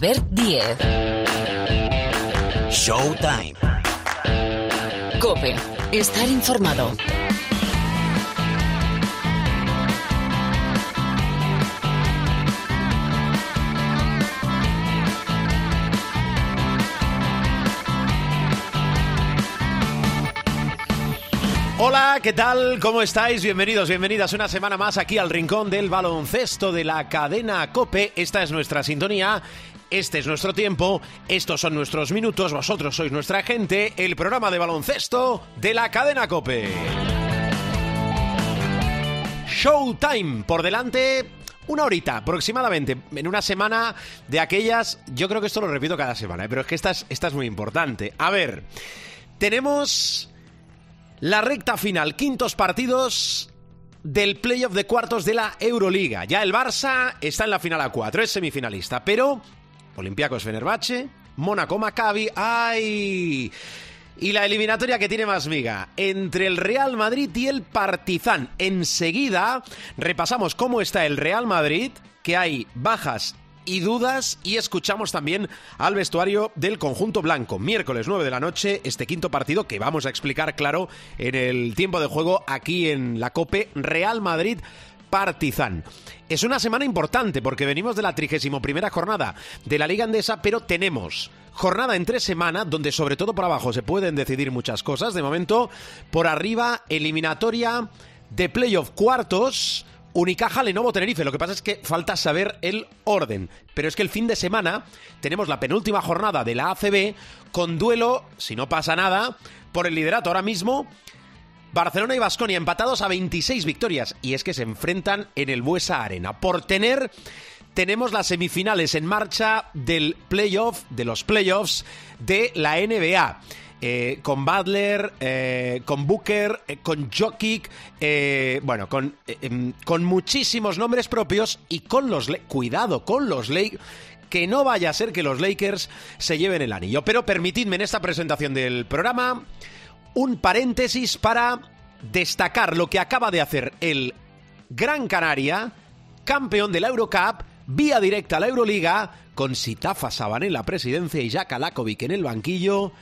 Albert Diez. Showtime. Cope. Estar informado. Hola, ¿qué tal? ¿Cómo estáis? Bienvenidos, bienvenidas una semana más aquí al rincón del baloncesto de la cadena Cope. Esta es nuestra sintonía. Este es nuestro tiempo, estos son nuestros minutos, vosotros sois nuestra gente, el programa de baloncesto de la cadena Cope. Showtime, por delante una horita aproximadamente, en una semana de aquellas, yo creo que esto lo repito cada semana, ¿eh? pero es que esta es, muy importante. A ver, tenemos la recta final, quintos partidos del playoff de cuartos de la Euroliga. Ya el Barça está en la final a 4, es semifinalista, pero Olympiacos Fenerbahce, Mónaco Maccabi, ¡ay! Y la eliminatoria que tiene más miga entre el Real Madrid y el Partizan. Enseguida repasamos cómo está el Real Madrid, que hay bajas y dudas y escuchamos también al vestuario del conjunto blanco. Miércoles 9 de la noche, este quinto partido que vamos a explicar claro en el tiempo de juego aquí en la Cope Real Madrid. Partizan. Es una semana importante porque venimos de la 31 primera jornada de la Liga Andesa, pero tenemos jornada entre semana donde sobre todo por abajo se pueden decidir muchas cosas. De momento, por arriba, eliminatoria de playoff cuartos Unicaja Lenovo Tenerife. Lo que pasa es que falta saber el orden. Pero es que el fin de semana tenemos la penúltima jornada de la ACB con duelo, si no pasa nada, por el liderato ahora mismo. Barcelona y Basconia empatados a 26 victorias y es que se enfrentan en el Buesa Arena. Por tener tenemos las semifinales en marcha del playoff, de los playoffs de la NBA. Eh, con Butler, eh, con Booker, eh, con Jokic, bueno, con, em, con muchísimos nombres propios y con los... Cuidado, con los Lakers que no vaya a ser que los Lakers se lleven el anillo. Pero permitidme en esta presentación del programa un paréntesis para destacar lo que acaba de hacer el Gran Canaria, campeón de la Eurocup, vía directa a la Euroliga, con Sitafa Saban en la presidencia y Jack Alakovic en el banquillo.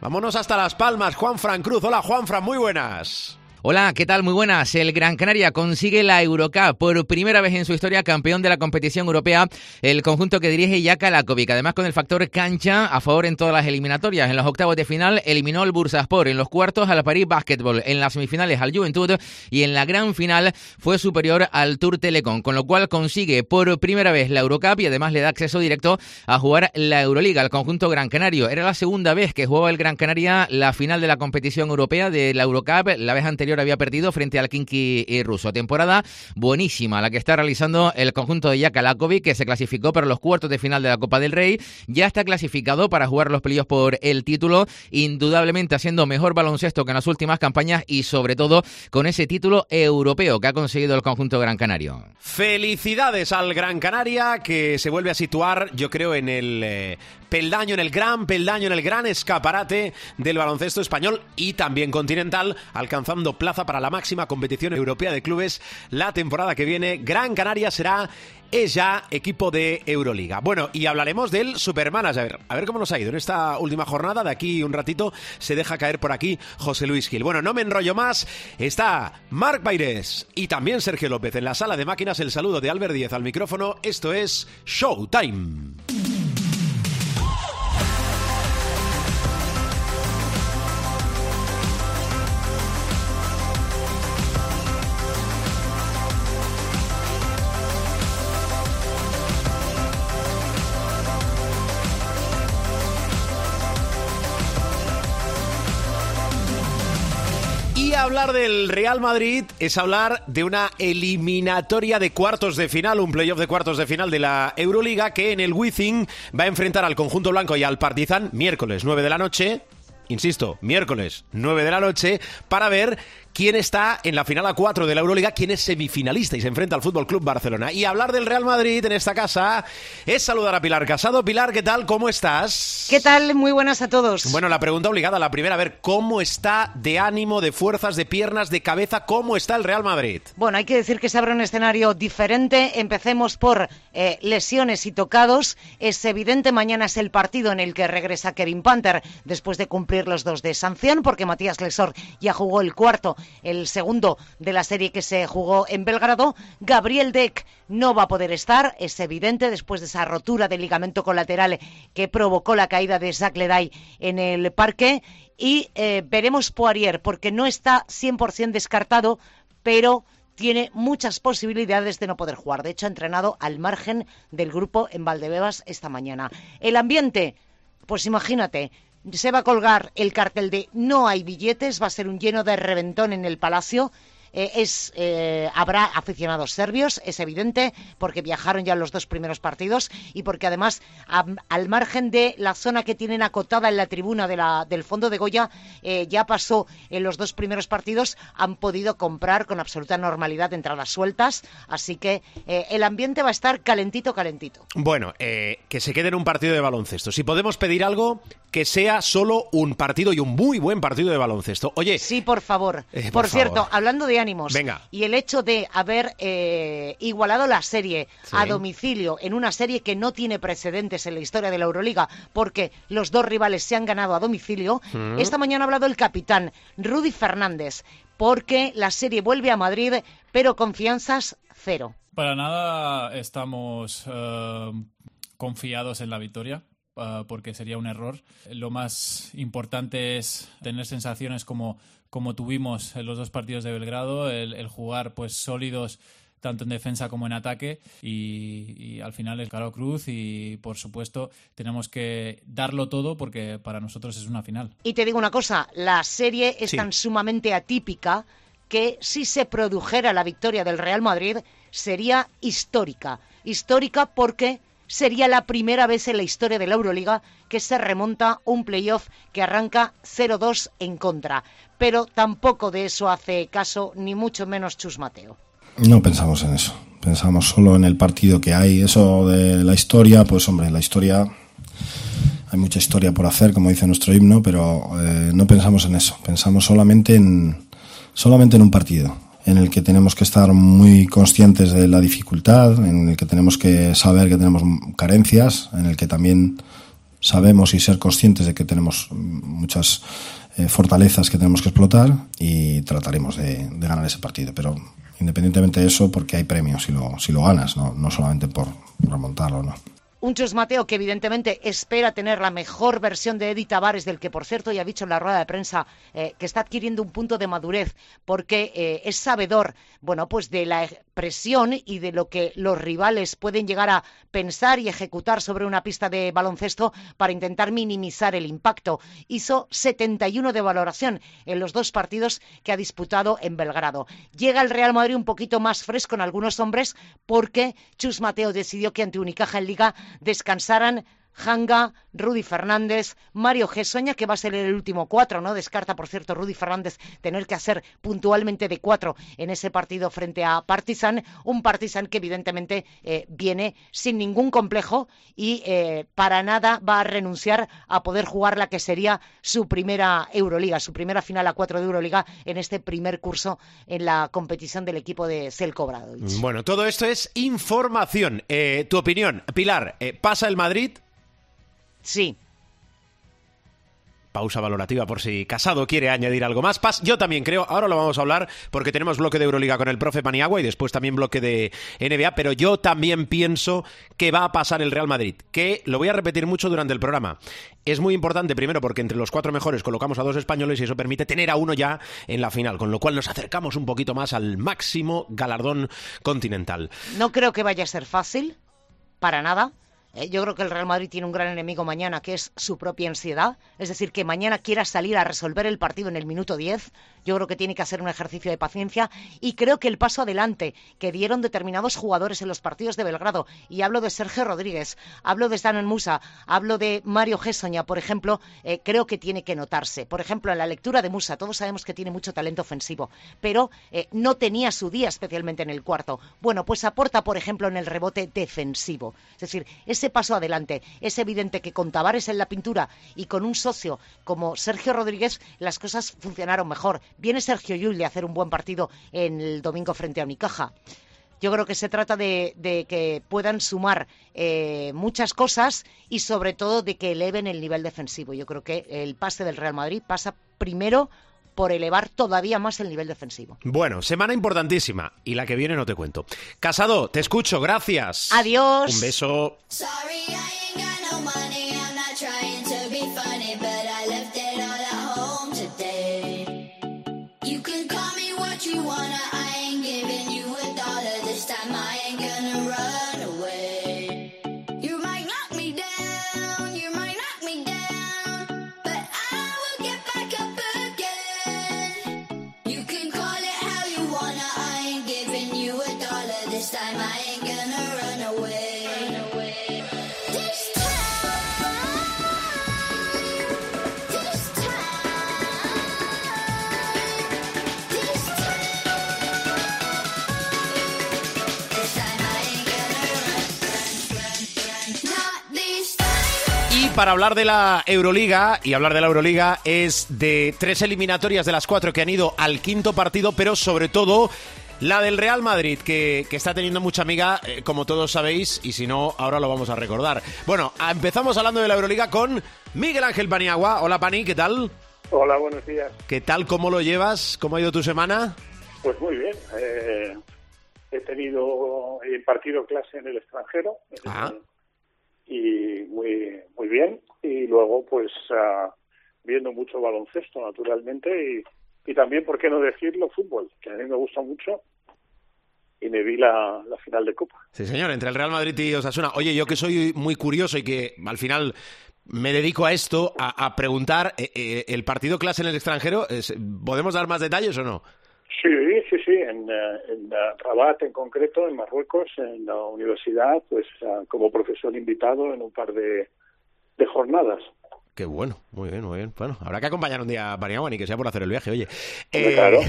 Vámonos hasta Las Palmas, Juan Fran Cruz. Hola Juan Fran, muy buenas. Hola, ¿qué tal? Muy buenas. El Gran Canaria consigue la Eurocup por primera vez en su historia, campeón de la competición europea, el conjunto que dirige Jaka Lakovic. Además, con el factor cancha a favor en todas las eliminatorias. En los octavos de final eliminó al Bursaspor, en los cuartos al París Basketball, en las semifinales al Juventud y en la gran final fue superior al Tour Telecom, con lo cual consigue por primera vez la Eurocup y además le da acceso directo a jugar la Euroliga al conjunto Gran Canario. Era la segunda vez que jugaba el Gran Canaria la final de la competición europea de la Eurocup. La vez anterior había perdido frente al Kinky y ruso. Temporada buenísima la que está realizando el conjunto de Jaka Lakovic, que se clasificó para los cuartos de final de la Copa del Rey. Ya está clasificado para jugar los playoffs por el título, indudablemente haciendo mejor baloncesto que en las últimas campañas y sobre todo con ese título europeo que ha conseguido el conjunto Gran Canario. Felicidades al Gran Canaria que se vuelve a situar, yo creo, en el eh, peldaño, en el gran peldaño, en el gran escaparate del baloncesto español y también continental, alcanzando plaza para la máxima competición europea de clubes la temporada que viene. Gran Canaria será es ya equipo de Euroliga. Bueno, y hablaremos del Supermanager. A ver cómo nos ha ido en esta última jornada. De aquí un ratito se deja caer por aquí José Luis Gil. Bueno, no me enrollo más. Está Marc Baires y también Sergio López en la sala de máquinas. El saludo de Albert Díez al micrófono. Esto es Showtime. Hablar del Real Madrid es hablar de una eliminatoria de cuartos de final, un playoff de cuartos de final de la Euroliga que en el Wizzing va a enfrentar al conjunto blanco y al Partizan miércoles 9 de la noche. Insisto, miércoles 9 de la noche para ver quién está en la final a 4 de la Euroliga, quién es semifinalista y se enfrenta al Fútbol Club Barcelona. Y hablar del Real Madrid en esta casa es saludar a Pilar Casado. Pilar, ¿qué tal? ¿Cómo estás? ¿Qué tal? Muy buenas a todos. Bueno, la pregunta obligada, la primera, a ver, ¿cómo está de ánimo, de fuerzas, de piernas, de cabeza? ¿Cómo está el Real Madrid? Bueno, hay que decir que se abre un escenario diferente. Empecemos por eh, lesiones y tocados. Es evidente, mañana es el partido en el que regresa Kevin Panther después de cumplir los dos de sanción, porque Matías Lesor ya jugó el cuarto, el segundo de la serie que se jugó en Belgrado. Gabriel Deck no va a poder estar, es evidente, después de esa rotura del ligamento colateral que provocó la caída de Zach en el parque. Y eh, veremos Poirier, porque no está 100% descartado, pero tiene muchas posibilidades de no poder jugar. De hecho, ha entrenado al margen del grupo en Valdebebas esta mañana. El ambiente, pues imagínate, se va a colgar el cartel de no hay billetes, va a ser un lleno de reventón en el Palacio. Eh, es, eh, habrá aficionados serbios, es evidente, porque viajaron ya en los dos primeros partidos y porque además, al margen de la zona que tienen acotada en la tribuna de la, del fondo de Goya, eh, ya pasó en los dos primeros partidos, han podido comprar con absoluta normalidad entradas sueltas, así que el ambiente va a estar calentito, calentito. Bueno, que se quede en un partido de baloncesto. Si podemos pedir algo, que sea solo un partido y un muy buen partido de baloncesto. Oye. Sí, por favor. por, cierto, hablando de ánimos y el hecho de haber eh, igualado la serie a domicilio en una serie que no tiene precedentes en la historia de la Euroliga porque los dos rivales se han ganado a domicilio, mm. esta mañana ha hablado el capitán Rudy Fernández porque la serie vuelve a Madrid, pero confianzas cero. Para nada estamos eh, confiados en la victoria ah, porque sería un error. Lo más importante es tener sensaciones como como tuvimos en los dos partidos de Belgrado, el, jugar pues sólidos tanto en defensa como en ataque y, al final el Caro Cruz y por supuesto tenemos que darlo todo porque para nosotros es una final. Y te digo una cosa, la serie es tan sumamente atípica que si se produjera la victoria del Real Madrid sería histórica. Histórica porque sería la primera vez en la historia de la Euroliga que se remonta un playoff que arranca 0-2 en contra pero tampoco de eso hace caso ni mucho menos Chus Mateo. No pensamos en eso, pensamos solo en el partido que hay. Eso de la historia, pues hombre, la historia, hay mucha historia por hacer, como dice nuestro himno, pero eh, no pensamos en eso, pensamos solamente en, solamente en un partido en el que tenemos que estar muy conscientes de la dificultad, en el que tenemos que saber que tenemos carencias, en el que también sabemos y ser conscientes de que tenemos muchas eh, fortalezas que tenemos que explotar y trataremos de, ganar ese partido. Pero independientemente de eso, porque hay premios si lo, si lo ganas, no, no solamente por remontarlo, ¿no? Un Chus Mateo que evidentemente espera tener la mejor versión de Eddie Tavares, del que por cierto ya ha dicho en la rueda de prensa eh, que está adquiriendo un punto de madurez porque eh, es sabedor, bueno, pues de la presión y de lo que los rivales pueden llegar a pensar y ejecutar sobre una pista de baloncesto para intentar minimizar el impacto. Hizo 71 de valoración en los dos partidos que ha disputado en Belgrado. Llega el Real Madrid un poquito más fresco en algunos hombres porque Chus Mateo decidió que ante Unicaja en Liga descansaran Hanga, Rudy Fernández, Mario Gessoña, que va a ser el último cuatro, ¿no? Descarta, por cierto, Rudy Fernández tener que hacer puntualmente de cuatro en ese partido frente a Partizan, un Partizan que evidentemente eh, viene sin ningún complejo y eh, para nada va a renunciar a poder jugar la que sería su primera Euroliga, su primera final a cuatro de Euroliga en este primer curso en la competición del equipo de Bradovic. Bueno, todo esto es información. Eh, tu opinión, Pilar, ¿pasa el Madrid? Sí. Pausa valorativa por si Casado quiere añadir algo más. yo también creo, ahora lo vamos a hablar porque tenemos bloque de Euroliga con el profe Paniagua y después también bloque de NBA, pero yo también pienso que va a pasar el Real Madrid, que lo voy a repetir mucho durante el programa. Es muy importante, primero, porque entre los cuatro mejores colocamos a dos españoles y eso permite tener a uno ya en la final, con lo cual nos acercamos un poquito más al máximo galardón continental. No creo que vaya a ser fácil, para nada Eh, yo creo que el Real Madrid tiene un gran enemigo mañana, que es su propia ansiedad. Es decir, que mañana quiera salir a resolver el partido en el minuto 10. Yo creo que tiene que hacer un ejercicio de paciencia. Y creo que el paso adelante que dieron determinados jugadores en los partidos de Belgrado, y hablo de Sergio Rodríguez, hablo de Stanon Musa, hablo de Mario Gessoña, por ejemplo, eh, creo que tiene que notarse. Por ejemplo, en la lectura de Musa, todos sabemos que tiene mucho talento ofensivo, pero eh, no tenía su día especialmente en el cuarto. Bueno, pues aporta, por ejemplo, en el rebote defensivo. Es decir, ese paso adelante. Es evidente que con Tavares en la pintura y con un socio como Sergio Rodríguez las cosas funcionaron mejor. Viene Sergio Llull de hacer un buen partido en el domingo frente a Unicaja. Yo creo que se trata de, que puedan sumar eh, muchas cosas y sobre todo de que eleven el nivel defensivo. Yo creo que el pase del Real Madrid pasa primero por elevar todavía más el nivel defensivo. Bueno, semana importantísima y la que viene no te cuento. Casado, te escucho, gracias. Adiós. Un beso. Para hablar de la Euroliga, y hablar de la Euroliga es de tres eliminatorias de las cuatro que han ido al quinto partido, pero sobre todo la del Real Madrid, que, está teniendo mucha amiga, eh, como todos sabéis, y si no, ahora lo vamos a recordar. Bueno, empezamos hablando de la Euroliga con Miguel Ángel Paniagua. Hola Pani, ¿qué tal? Hola, buenos días. ¿Qué tal? ¿Cómo lo llevas? ¿Cómo ha ido tu semana? Pues muy bien. Eh, he tenido he impartido clase en el extranjero. Ah y muy muy bien y luego pues ah, viendo mucho baloncesto naturalmente y, y también por qué no decirlo fútbol que a mí me gusta mucho y me vi la, la final de Copa. Sí, señor, entre el Real Madrid y Osasuna. Oye, yo que soy muy curioso y que al final me dedico a esto, a, preguntar, eh, eh, ¿el partido clase en el extranjero, ¿podemos dar más detalles o no? Sí, sí, sí, en, eh, en Rabat en concreto, en Marruecos, en la universidad, pues ah, como profesor invitado en un par de, de jornadas. Qué bueno, muy bien, muy bien. Bueno, habrá que acompañar un día a Paniagua, ni que sea por hacer el viaje, oye. Eh, claro.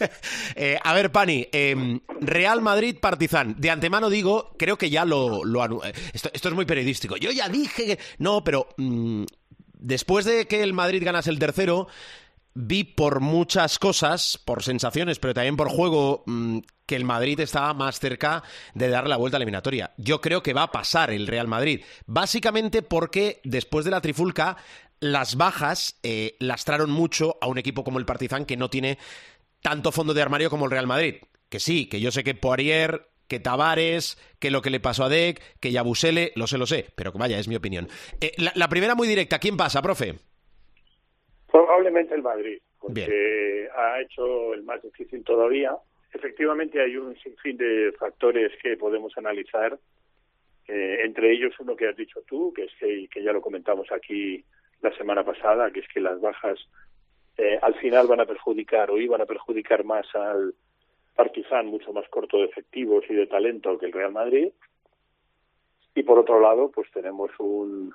eh, a ver, Pani, eh, Real Madrid Partizan. De antemano digo, creo que ya lo... lo eh, esto, esto, es muy periodístico. Yo ya dije que... No, pero mm, después de que el Madrid ganase el tercero, vi por muchas cosas, por sensaciones, pero también por juego, mm, que el Madrid estaba más cerca de dar la vuelta la eliminatoria. Yo creo que va a pasar el Real Madrid, básicamente porque después de la trifulca las bajas eh, lastraron mucho a un equipo como el Partizan que no tiene tanto fondo de armario como el Real Madrid. Que sí, que yo sé que Poirier, que Tavares, que lo que le pasó a Deck, que Yabusele, lo sé, lo sé, pero vaya, es mi opinión. Eh, la primera muy directa, ¿quién pasa, profe? Probablemente el Madrid, porque ha hecho el más difícil todavía. Efectivamente hay un sinfín de factores que podemos analizar, eh, entre ellos uno que has dicho tú, que es que, que, ya lo comentamos aquí la semana pasada, que es que las bajas eh, al final van a perjudicar o iban a perjudicar más al Partizan, mucho más corto de efectivos y de talento que el Real Madrid. Y por otro lado, pues tenemos un,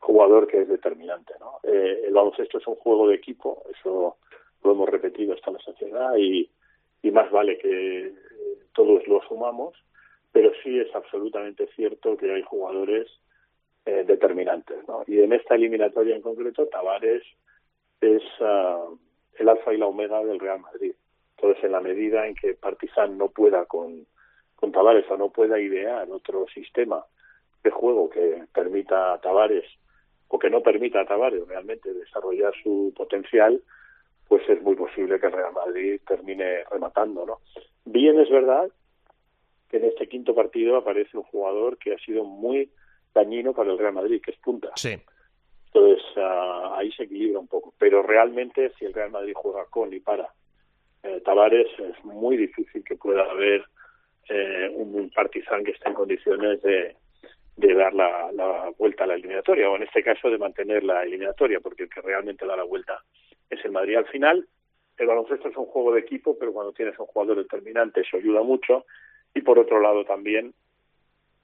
jugador que es determinante. ¿no? Eh, el baloncesto es un juego de equipo, eso lo hemos repetido hasta la sociedad y, y más vale que todos lo sumamos, pero sí es absolutamente cierto que hay jugadores eh, determinantes. ¿no? Y en esta eliminatoria en concreto, Tavares es uh, el alfa y la omega del Real Madrid. Entonces, en la medida en que Partizan no pueda con, con Tavares o no pueda idear otro sistema de juego que permita a Tavares o que no permita a Tavares realmente desarrollar su potencial, pues es muy posible que el Real Madrid termine rematando, ¿no? Bien es verdad que en este quinto partido aparece un jugador que ha sido muy dañino para el Real Madrid, que es punta. Sí. Entonces ah, ahí se equilibra un poco. Pero realmente si el Real Madrid juega con y para eh, Tavares es muy difícil que pueda haber eh, un partizan que esté en condiciones de, de dar la, la, vuelta a la eliminatoria, o en este caso de mantener la eliminatoria, porque el que realmente da la vuelta es el Madrid al final. El baloncesto es un juego de equipo, pero cuando tienes un jugador determinante eso ayuda mucho. Y por otro lado también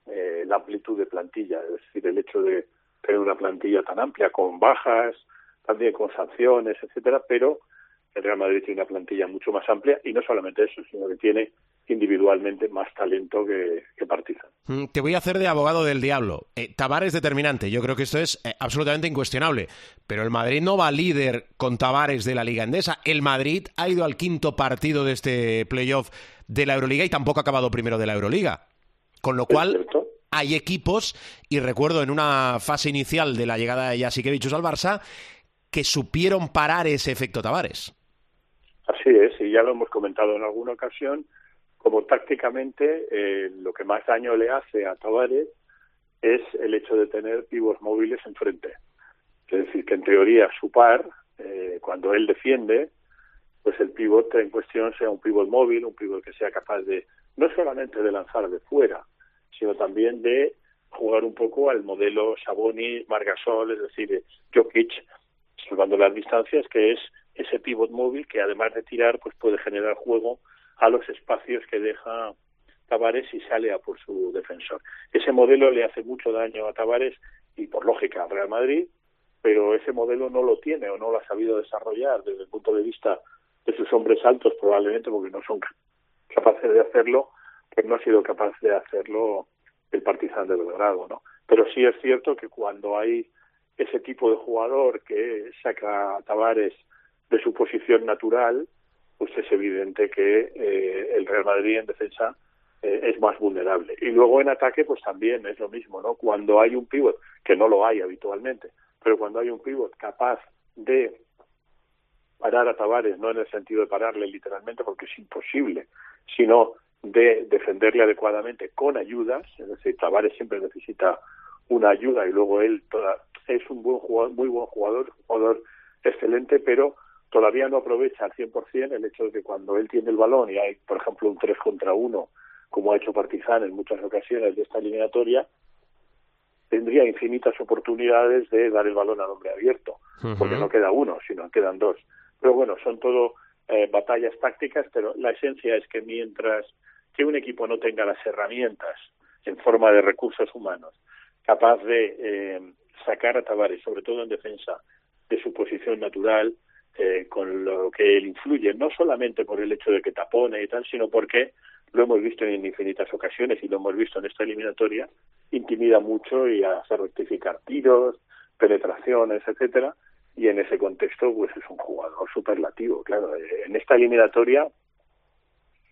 eh, la amplitud de plantilla, es decir, el hecho de tener una plantilla tan amplia, con bajas, también con sanciones, etcétera, pero el Real Madrid tiene una plantilla mucho más amplia y no solamente eso, sino que tiene individualmente más talento que, que Partizan. Mm, te voy a hacer de abogado del diablo. Eh, Tavares determinante, yo creo que esto es eh, absolutamente incuestionable. Pero el Madrid no va líder con Tavares de la Liga Endesa. El Madrid ha ido al quinto partido de este playoff de la Euroliga y tampoco ha acabado primero de la Euroliga. Con lo cual, hay equipos, y recuerdo en una fase inicial de la llegada de Jasikevichus al Barça, que supieron parar ese efecto Tavares. Así es, y ya lo hemos comentado en alguna ocasión, como tácticamente eh, lo que más daño le hace a Tavares es el hecho de tener pivos móviles enfrente. Es decir, que en teoría su par, eh, cuando él defiende, pues el pivote en cuestión sea un pivot móvil, un pivot que sea capaz de, no solamente de lanzar de fuera, sino también de jugar un poco al modelo Saboni, Margasol, es decir, Jokic, salvando las distancias, que es ese pivot móvil que además de tirar, pues puede generar juego a los espacios que deja Tavares y sale a por su defensor. Ese modelo le hace mucho daño a Tavares y por lógica al Real Madrid, pero ese modelo no lo tiene o no lo ha sabido desarrollar desde el punto de vista de sus hombres altos, probablemente porque no son capaces de hacerlo, pues no ha sido capaz de hacerlo el Partizan de Belgrado, ¿no? Pero sí es cierto que cuando hay ese tipo de jugador que saca a Tavares de su posición natural, pues es evidente que eh, el Real Madrid en defensa eh, es más vulnerable. Y luego en ataque, pues también es lo mismo, ¿no? Cuando hay un pívot, que no lo hay habitualmente, pero cuando hay un pívot capaz de parar a Tavares, no en el sentido de pararle literalmente, porque es imposible, sino de defenderle adecuadamente con ayudas, es decir, Tavares siempre necesita una ayuda y luego él toda, es un buen jugador, muy buen jugador, jugador excelente, pero todavía no aprovecha al 100% el hecho de que cuando él tiene el balón y hay, por ejemplo, un 3 contra 1, como ha hecho Partizan en muchas ocasiones de esta eliminatoria, tendría infinitas oportunidades de dar el balón al hombre abierto, porque no queda uno, sino quedan dos. Pero bueno, son todo eh, batallas tácticas, pero la esencia es que mientras que un equipo no tenga las herramientas en forma de recursos humanos capaz de eh, sacar a Tavares, sobre todo en defensa, de su posición natural, eh, con lo que él influye, no solamente por el hecho de que tapone y tal, sino porque lo hemos visto en infinitas ocasiones y lo hemos visto en esta eliminatoria, intimida mucho y hace rectificar tiros, penetraciones, etcétera, y en ese contexto pues es un jugador superlativo, claro, en esta eliminatoria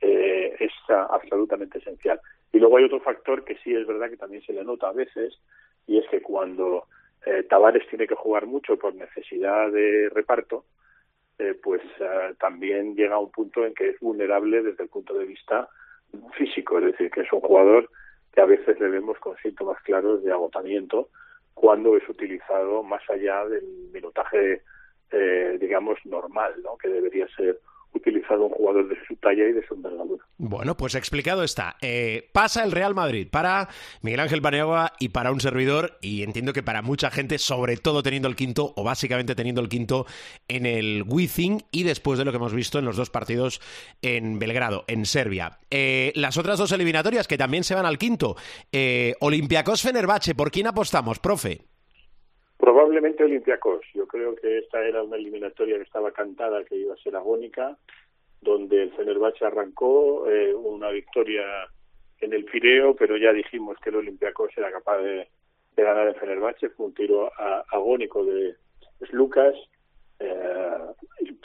eh, es absolutamente esencial. Y luego hay otro factor que sí es verdad que también se le nota a veces, y es que cuando eh, Tavares tiene que jugar mucho por necesidad de reparto, eh, pues eh, también llega a un punto en que es vulnerable desde el punto de vista físico, es decir, que es un jugador que a veces le vemos con síntomas claros de agotamiento cuando es utilizado más allá del minutaje, eh, digamos, normal, ¿no? que debería ser utilizado un jugador de su talla y de su envergadura. Bueno, pues explicado está. Eh, pasa el Real Madrid para Miguel Ángel Paniagua y para un servidor, y entiendo que para mucha gente, sobre todo teniendo el quinto, o básicamente teniendo el quinto en el Wizzing y después de lo que hemos visto en los dos partidos en Belgrado, en Serbia. Eh, las otras dos eliminatorias que también se van al quinto. Eh, Olympiacos Fenerbahce, ¿por quién apostamos, profe? Probablemente Olympiacos. Yo creo que esta era una eliminatoria que estaba cantada, que iba a ser agónica, donde el Fenerbahce arrancó eh, una victoria en el Pireo, pero ya dijimos que el Olympiacos era capaz de, ganar el Fenerbahce. Fue un tiro agónico de Lucas eh,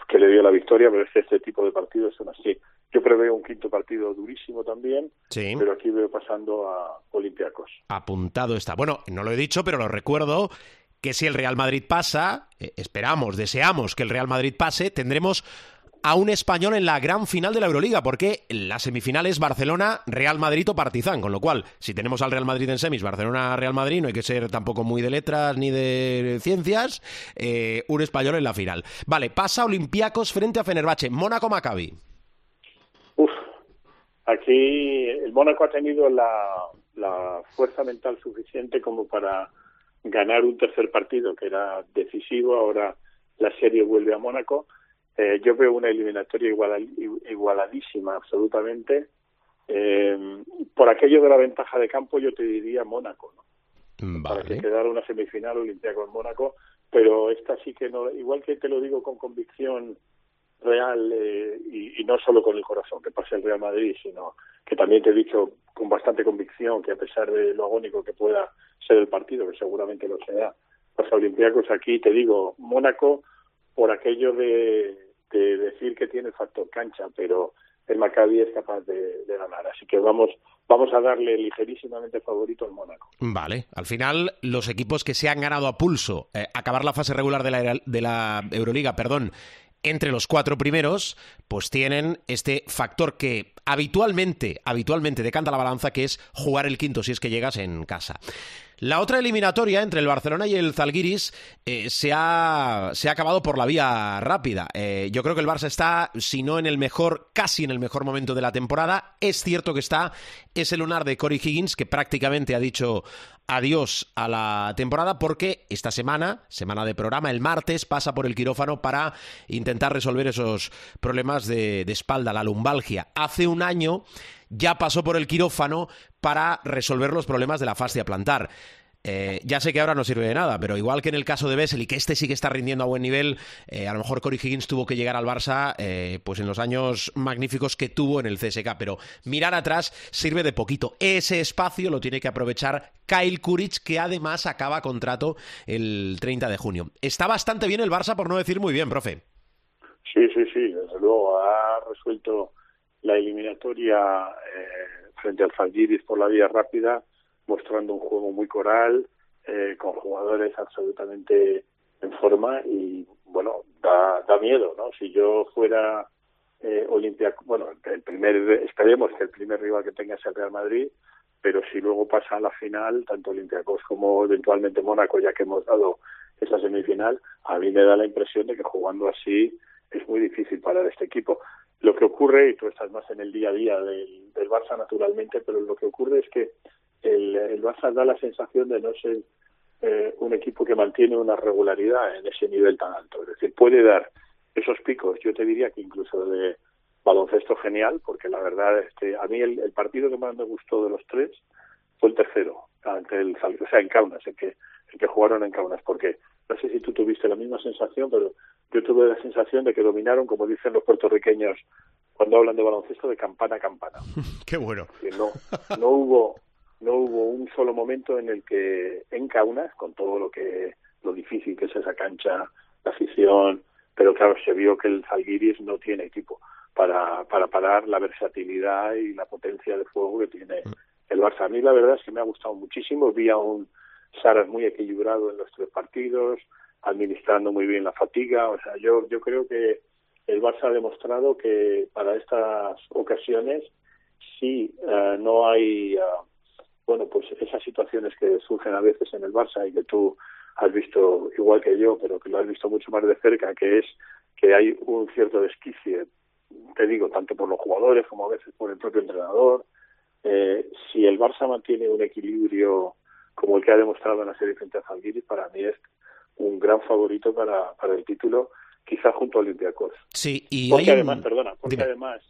que le dio la victoria, pero es que este tipo de partidos son así. Yo preveo un quinto partido durísimo también, pero aquí veo pasando a Olympiacos. Apuntado está. Bueno, no lo he dicho, pero lo recuerdo que si el Real Madrid pasa, eh, esperamos, deseamos que el Real Madrid pase, tendremos a un español en la gran final de la Euroliga, porque la semifinal es Barcelona, Real Madrid o Partizan, con lo cual, si tenemos al Real Madrid en semis, Barcelona, Real Madrid, no hay que ser tampoco muy de letras ni de ciencias, eh, un español en la final. Vale, pasa Olympiacos frente a Fenerbahce, Mónaco Maccabi. Uf, aquí el Mónaco ha tenido la, la fuerza mental suficiente como para ganar un tercer partido que era decisivo. Ahora la serie vuelve a Mónaco. Eh, yo veo una eliminatoria igualadísima, absolutamente. Eh, por aquello de la ventaja de campo, yo te diría Mónaco, ¿no? Para que quedara una semifinal olímpica con Mónaco, pero esta sí que no, igual que te lo digo con convicción real eh, y, no solo con el corazón que pase el Real Madrid, sino que también te he dicho con bastante convicción que a pesar de lo agónico que pueda ser el partido, que seguramente lo sea, los Olympiacos aquí te digo, Mónaco por aquello de, decir que tiene factor cancha, pero el Maccabi es capaz de, ganar. Así que vamos, vamos a darle ligerísimamente favorito al Mónaco. Vale, al final los equipos que se han ganado a pulso, eh, acabar la fase regular de la, de la Euroliga, perdón, entre los cuatro primeros, pues tienen este factor que habitualmente, habitualmente decanta la balanza, que es jugar el quinto si es que llegas en casa. La otra eliminatoria entre el Barcelona y el Zalgiris eh, se, ha, se, ha, acabado por la vía rápida. Eh, yo creo que el Barça está, si no en el mejor, casi en el mejor momento de la temporada. Es cierto que está ese lunar de Corey Higgins, que prácticamente ha dicho adiós a la temporada porque esta semana, semana de programa, el martes pasa por el quirófano para intentar resolver esos problemas de, espalda, la lumbalgia. Hace un año ya pasó por el quirófano para resolver los problemas de la fascia plantar. Eh, ya sé que ahora no sirve de nada, pero igual que en el caso de Bessel y que este sí que está rindiendo a buen nivel, eh, a lo mejor Corey Higgins tuvo que llegar al Barça eh, pues en los años magníficos que tuvo en el CSK, pero mirar atrás sirve de poquito. Ese espacio lo tiene que aprovechar Kyle Kuric, que además acaba contrato el 30 de junio. Está bastante bien el Barça, por no decir muy bien, profe. Sí, sí, sí, desde luego ha resuelto la eliminatoria eh, frente al Falgiris por la vía rápida, mostrando un juego muy coral, eh, con jugadores absolutamente en forma y, bueno, da, da miedo, ¿no? Si yo fuera eh, Olimpia, bueno, el primer, esperemos que el primer rival que tenga sea el Real Madrid, pero si luego pasa a la final, tanto Olympiacos como eventualmente Mónaco, ya que hemos dado esa semifinal, a mí me da la impresión de que jugando así es muy difícil parar este equipo. Lo que ocurre, y tú estás más en el día a día del, del Barça naturalmente, pero lo que ocurre es que el, el Barça da la sensación de no ser eh, un equipo que mantiene una regularidad en ese nivel tan alto. Es decir, puede dar esos picos, yo te diría que incluso de baloncesto genial, porque la verdad, este, a mí el, partido que más me gustó de los tres fue el tercero, ante el, o sea, en Kaunas, el que, el que jugaron en Kaunas, porque no sé si tú tuviste la misma sensación, pero yo tuve la sensación de que dominaron, como dicen los puertorriqueños cuando hablan de baloncesto, de campana a campana. Qué bueno. no, no hubo no hubo un solo momento en el que en Kaunas, con todo lo que lo difícil que es esa cancha, la afición, pero claro, se vio que el Zalgiris no tiene equipo para, para parar la versatilidad y la potencia de fuego que tiene mm. el Barça. A mí la verdad es que me ha gustado muchísimo, vi a un Saras muy equilibrado en los tres partidos, administrando muy bien la fatiga. O sea, yo, yo creo que el Barça ha demostrado que para estas ocasiones sí eh, no hay, eh, bueno, pues esas situaciones que surgen a veces en el Barça y que tú has visto igual que yo, pero que lo has visto mucho más de cerca, que es que hay un cierto desquicie, te digo, tanto por los jugadores como a veces por el propio entrenador. Eh, si el Barça mantiene un equilibrio como el que ha demostrado en la serie frente a Zalgiris, para mí es un gran favorito para, para el título, quizá junto a Olympiacos. Sí, y porque además, perdona, porque además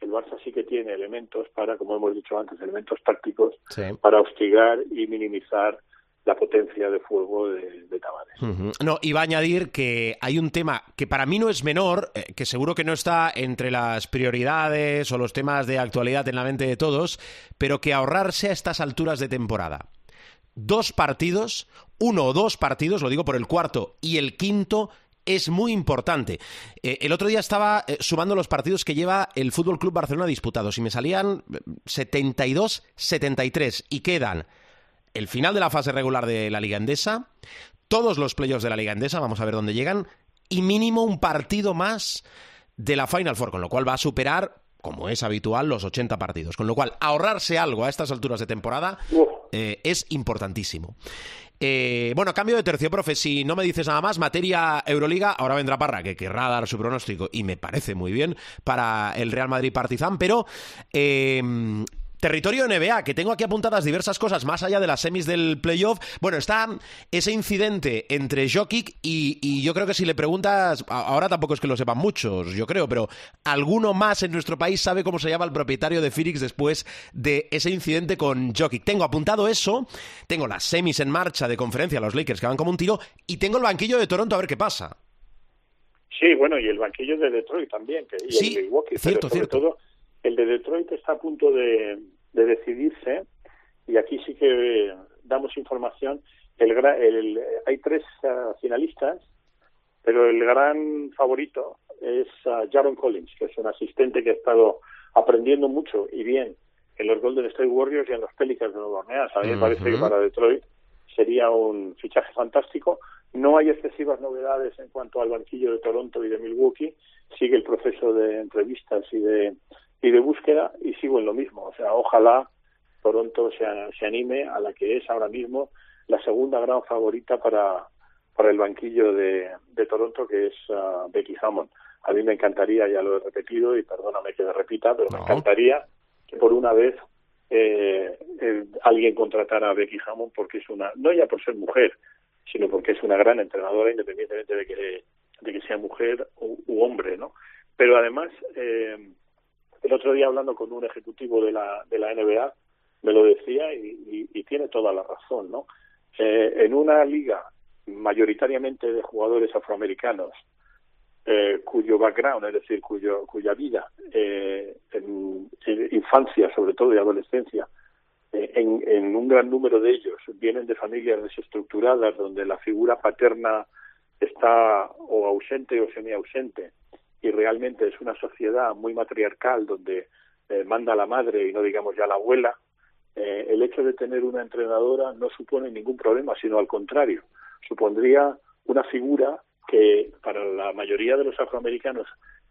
el Barça sí que tiene elementos para, como hemos dicho antes, elementos tácticos para hostigar y minimizar la potencia de fuego de, de Tavares. No, iba a añadir que hay un tema que para mí no es menor, eh, que seguro que no está entre las prioridades o los temas de actualidad en la mente de todos, pero que ahorrarse a estas alturas de temporada dos partidos, uno o dos partidos, lo digo por el cuarto y el quinto, es muy importante. Eh, el otro día estaba eh, sumando los partidos que lleva el Fútbol Club Barcelona disputados y me salían 72-73 y quedan el final de la fase regular de la Liga Endesa, todos los playoffs de la Liga Endesa, vamos a ver dónde llegan, y mínimo un partido más de la Final Four, con lo cual va a superar como es habitual, los 80 partidos. Con lo cual, ahorrarse algo a estas alturas de temporada eh, es importantísimo. Eh, bueno, cambio de tercio, profe. Si no me dices nada más, materia Euroliga, ahora vendrá Parra, que querrá dar su pronóstico, y me parece muy bien, para el Real Madrid Partizan, pero eh, territorio NBA, que tengo aquí apuntadas diversas cosas más allá de las semis del playoff. Bueno, está ese incidente entre Jokic y, y, yo creo que si le preguntas, ahora tampoco es que lo sepan muchos, yo creo, pero alguno más en nuestro país sabe cómo se llama el propietario de Phoenix después de ese incidente con Jokic. Tengo apuntado eso, tengo las semis en marcha de conferencia, los Lakers que van como un tiro, y tengo el banquillo de Toronto a ver qué pasa. Sí, bueno, y el banquillo de Detroit también, que, y sí, el Milwaukee, cierto, sobre cierto. todo el de Detroit está a punto de, de decidirse y aquí sí que damos información. El, el, hay tres uh, finalistas, pero el gran favorito es uh, Jaron Collins, que es un asistente que ha estado aprendiendo mucho y bien en los Golden State Warriors y en los Pelicans de Nueva Orleans. A mí me parece que para Detroit sería un fichaje fantástico. No hay excesivas novedades en cuanto al banquillo de Toronto y de Milwaukee. Sigue el proceso de entrevistas y de y de búsqueda y sigo en lo mismo. O sea, ojalá Toronto se, se anime a la que es ahora mismo la segunda gran favorita para, para el banquillo de, de Toronto, que es uh, Becky Hammond. A mí me encantaría, ya lo he repetido y perdóname que me repita, pero no. me encantaría que por una vez eh, eh, alguien contratara a Becky Hammond porque es una, no ya por ser mujer, sino porque es una gran entrenadora independientemente de que, de que sea mujer u, u hombre, ¿no? Pero además, eh, el otro día hablando con un ejecutivo de la, de la NBA, me lo decía y, tiene toda la razón, ¿no? Eh, en una liga mayoritariamente de jugadores afroamericanos, eh, cuyo background, es decir, cuyo, cuya vida, eh, en, infancia sobre todo y adolescencia, eh, en, en, un gran número de ellos vienen de familias desestructuradas donde la figura paterna está o ausente o semi-ausente y realmente es una sociedad muy matriarcal donde eh, manda la madre y no digamos ya la abuela, eh, el hecho de tener una entrenadora no supone ningún problema, sino al contrario, supondría una figura que para la mayoría de los afroamericanos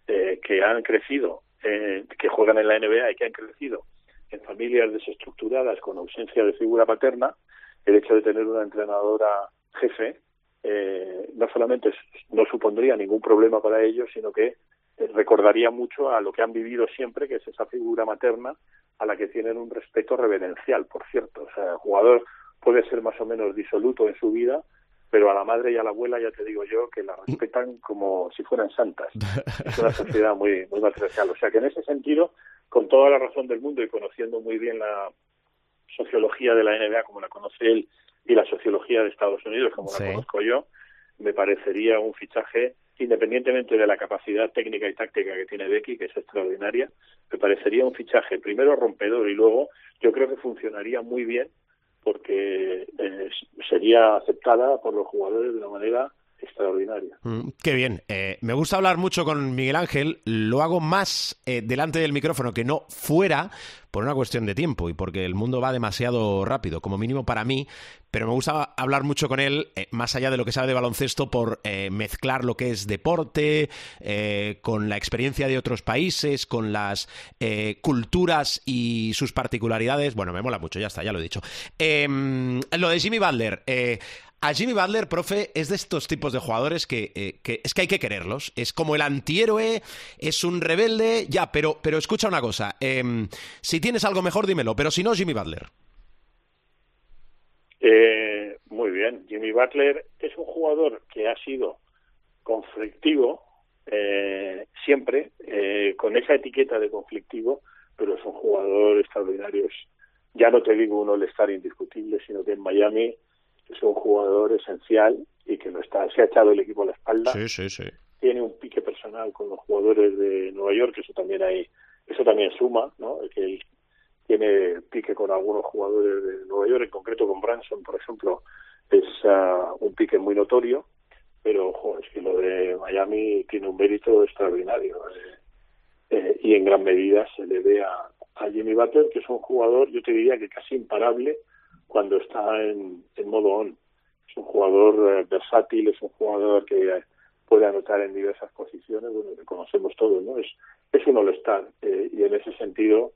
eh, que han crecido, eh, que juegan en la NBA y que han crecido en familias desestructuradas con ausencia de figura paterna, el hecho de tener una entrenadora jefe eh, no solamente no supondría ningún problema para ellos, sino que recordaría mucho a lo que han vivido siempre, que es esa figura materna a la que tienen un respeto reverencial, por cierto. O sea, el jugador puede ser más o menos disoluto en su vida, pero a la madre y a la abuela ya te digo yo que la respetan como si fueran santas. Es una sociedad muy, muy matriarcal. O sea que en ese sentido, con toda la razón del mundo y conociendo muy bien la sociología de la NBA como la conoce él y la sociología de Estados Unidos como sí. la conozco yo, me parecería un fichaje, independientemente de la capacidad técnica y táctica que tiene Becky, que es extraordinaria, me parecería un fichaje primero rompedor y luego yo creo que funcionaría muy bien porque eh, sería aceptada por los jugadores de una manera extraordinaria. Mm, qué bien. Eh, me gusta hablar mucho con Miguel Ángel. Lo hago más eh, delante del micrófono que no fuera por una cuestión de tiempo y porque el mundo va demasiado rápido, como mínimo para mí. Pero me gusta hablar mucho con él, eh, más allá de lo que sabe de baloncesto, por mezclar lo que es deporte, con la experiencia de otros países, con las culturas y sus particularidades. Bueno, me mola mucho, ya está, ya lo he dicho. Em, lo de Jimmy Butler. A Jimmy Butler, profe, es de estos tipos de jugadores que, eh, que, es que hay que quererlos. Es como el antihéroe, es un rebelde, ya, pero, pero escucha una cosa. Eh, si tienes algo mejor, dímelo, pero si no, Jimmy Butler. Eh, muy bien, Jimmy Butler es un jugador que ha sido conflictivo eh, siempre, con esa etiqueta de conflictivo, pero es un jugador extraordinario. Ya no te digo un all-star indiscutible, sino que en Miami es un jugador esencial y que no está, se ha echado el equipo a la espalda. Sí, sí, sí. Tiene un pique personal con los jugadores de Nueva York, eso también hay, eso también suma, ¿no? Que él tiene pique con algunos jugadores de Nueva York, en concreto con Branson, por ejemplo, es uh, un pique muy notorio, pero ojo, es que lo de Miami tiene un mérito extraordinario. Eh, eh, y en gran medida se le ve a, a Jimmy Butler, que es un jugador, yo te diría que casi imparable, cuando está en, en modo on. Es un jugador eh, versátil, es un jugador que eh, puede anotar en diversas posiciones, bueno, que conocemos todos, ¿no? Es, es un all-star eh, y en ese sentido,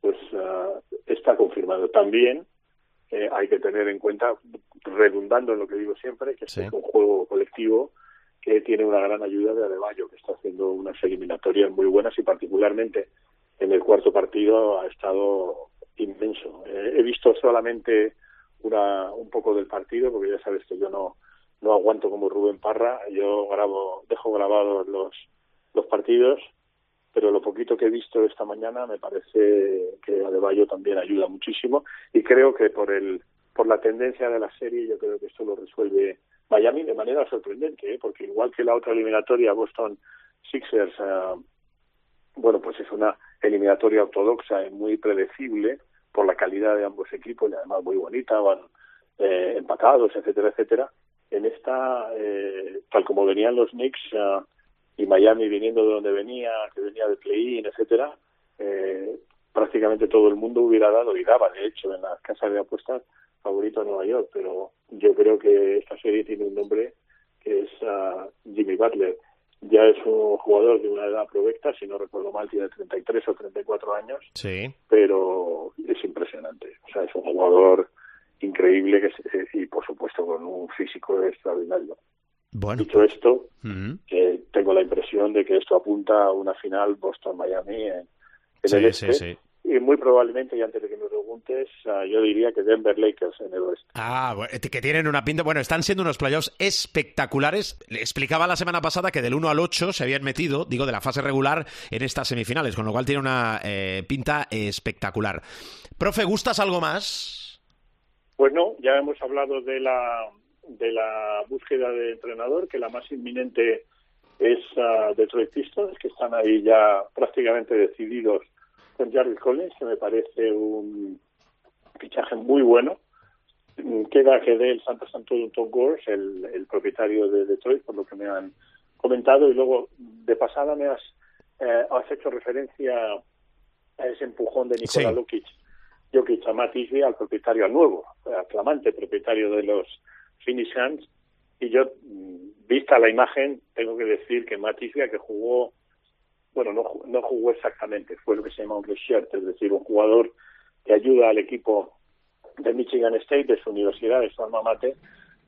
pues uh, está confirmado. También eh, hay que tener en cuenta, redundando en lo que digo siempre, que sí. es un juego colectivo que tiene una gran ayuda de Adebayo, que está haciendo unas eliminatorias muy buenas y particularmente en el cuarto partido ha estado inmenso. Eh, he visto solamente una, un poco del partido, porque ya sabes que yo no, no aguanto como Rubén Parra, yo grabo, dejo grabados los, los partidos, pero lo poquito que he visto esta mañana me parece que Adebayo también ayuda muchísimo y creo que por el por la tendencia de la serie yo creo que esto lo resuelve Miami de manera sorprendente, ¿eh? porque igual que la otra eliminatoria Boston Sixers, eh, bueno, pues es una eliminatoria ortodoxa y muy predecible por la calidad de ambos equipos y además muy bonita, van eh, empatados, etcétera, etcétera. En esta, eh, tal como venían los Knicks uh, y Miami viniendo de donde venía, que venía de play-in, etcétera, eh, prácticamente todo el mundo hubiera dado y daba, de hecho, en las casas de apuestas favorito a Nueva York, pero yo creo que esta serie tiene un nombre que es uh, Jimmy Butler ya es un jugador de una edad provecta, si no recuerdo mal, tiene 33 o 34 años. Sí. Pero es impresionante. O sea, es un jugador increíble que y, por supuesto, con un físico extraordinario. Bueno. Dicho esto, eh, tengo la impresión de que esto apunta a una final Boston-Miami en, en sí, el este. Sí, sí y muy probablemente, y antes de que me preguntes, uh, yo diría que Denver Lakers en el oeste. Ah, bueno, que tienen una pinta. Bueno, están siendo unos playoffs espectaculares. Le explicaba la semana pasada que del 1 al 8 se habían metido, digo, de la fase regular en estas semifinales, con lo cual tiene una eh, pinta espectacular. Profe, ¿gustas algo más? Pues no, ya hemos hablado de la, de la búsqueda de entrenador, que la más inminente es uh, Detroit Pistons, que están ahí ya prácticamente decididos con Jarvis Collins, que me parece un fichaje muy bueno. Queda que dé el Santa Santo Tom Gores, el, el, propietario de Detroit, por lo que me han comentado. Y luego, de pasada, me has, eh, has hecho referencia a ese empujón de Nikola Sí. Jokic, Jokic a Matt Isby, al propietario, al nuevo, al flamante propietario de los Phoenix Suns. Y yo, mm, vista la imagen, tengo que decir que Matt que jugó bueno, no, no jugó exactamente, fue lo que se llama un redshirt, es decir, un jugador que ayuda al equipo de Michigan State, de su universidad, de su alma mater.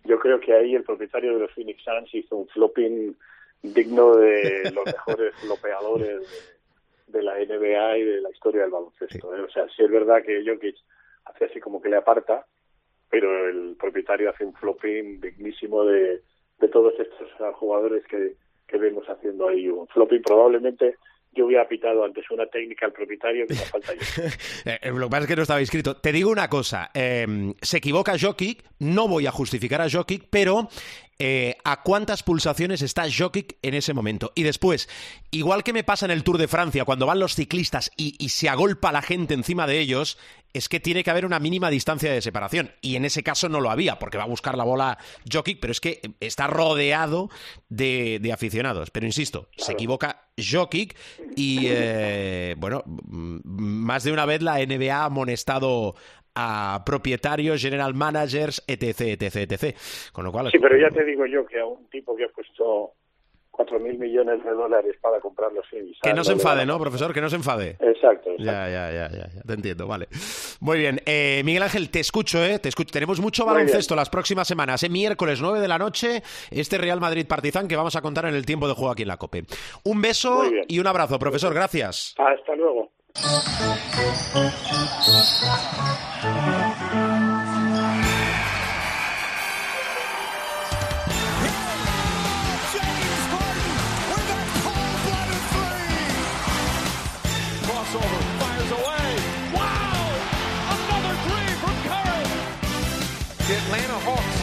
Yo creo que ahí el propietario de los Phoenix Suns hizo un flopping digno de los mejores flopeadores de, de, la NBA y de la historia del baloncesto. ¿eh? O sea, sí es verdad que Jokic hace así como que le aparta, pero el propietario hace un flopping dignísimo de, de todos estos jugadores que, que vemos haciendo ahí un flopping. Probablemente yo hubiera pitado antes una técnica al propietario que me falta yo. eh, lo que pasa es que no estaba inscrito. Te digo una cosa, eh, se equivoca Jokic, no voy a justificar a Jokic, pero eh, a cuántas pulsaciones está Jokic en ese momento. Y después, igual que me pasa en el Tour de Francia, cuando van los ciclistas y, y se agolpa la gente encima de ellos, es que tiene que haber una mínima distancia de separación. Y en ese caso no lo había, porque va a buscar la bola Jokic, pero es que está rodeado de, de aficionados. Pero insisto, se equivoca Jokic y, eh, bueno, más de una vez la NBA ha amonestado a propietarios, general managers, etc, etc, etc. Con lo cual... Sí, pero ya te digo yo que a un tipo que ha puesto cuatro mil millones de dólares para comprar los Phoenix. Que no se enfade, ¿no, profesor? Que no se enfade. Exacto. exacto. Ya, ya, ya, ya, ya, te entiendo, vale. Muy bien, eh, Miguel Ángel, te escucho, ¿eh? Te escucho. Tenemos mucho baloncesto las próximas semanas, ¿eh? Miércoles 9 de la noche, este Real Madrid Partizan que vamos a contar en el tiempo de juego aquí en la COPE. Un beso y un abrazo, profesor, gracias. Hasta luego.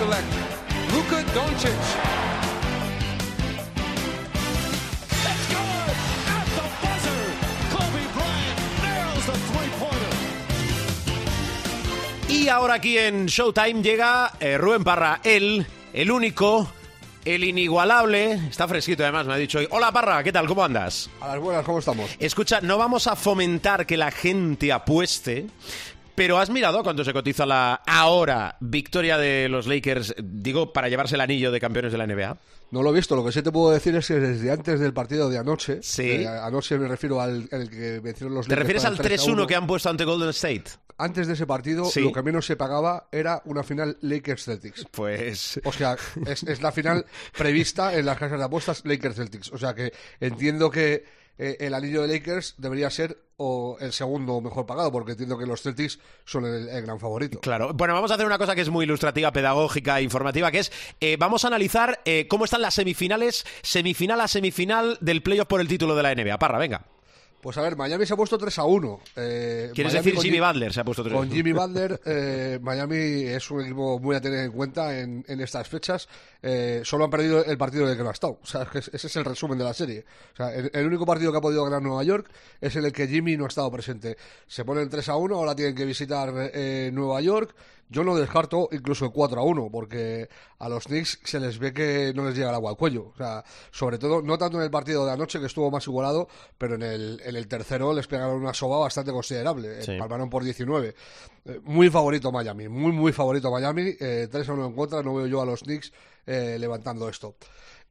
Three-pointer. Y ahora aquí en Showtime llega eh, Rubén Parra, él, el único, el inigualable, está fresquito además, me ha dicho hoy. Hola Parra, ¿qué tal? ¿Cómo andas? A las buenas, ¿cómo estamos? Escucha, no vamos a fomentar que la gente apueste, pero ¿has mirado cuánto se cotiza la ahora victoria de los Lakers, digo, para llevarse el anillo de campeones de la NBA? No lo he visto, lo que sí te puedo decir es que desde antes del partido de anoche, Sí. eh, anoche me refiero al el que vencieron los ¿Te Lakers refieres por al el 3 a 3-1 1. que han puesto ante Golden State? Antes de ese partido, Sí. lo que menos se pagaba era una final Lakers-Celtics. Pues... O sea, es, es la final prevista en las casas de apuestas Lakers-Celtics. O sea que entiendo que eh, el anillo de Lakers debería ser o el segundo mejor pagado, porque entiendo que los Celtics son el, gran favorito. Claro. Bueno, vamos a hacer una cosa que es muy ilustrativa, pedagógica, informativa, que es eh, vamos a analizar eh, cómo están las semifinales, semifinal a semifinal del playoff por el título de la NBA. Parra, venga. Pues a ver, Miami se ha puesto 3 a 1. Eh, ¿Quieres Miami decir con Jimmy Jim- Butler se ha puesto 3 a Con 1? Jimmy Butler, eh, Miami es un equipo muy a tener en cuenta en, en estas fechas. Eh, solo han perdido el partido de que no ha estado. O sea, ese es el resumen de la serie. O sea, el, el único partido que ha podido ganar Nueva York es en el que Jimmy no ha estado presente. Se ponen 3 a 1, ahora tienen que visitar eh, Nueva York. Yo no descarto incluso el 4 a 1, porque a los Knicks se les ve que no les llega el agua al cuello. O sea, sobre todo, no tanto en el partido de anoche, que estuvo más igualado, pero en el, en el tercero les pegaron una soba bastante considerable. Sí. Eh, palmaron por 19. Eh, muy favorito Miami, muy, muy favorito Miami. Eh, 3 a 1 en contra, no veo yo a los Knicks eh, levantando esto.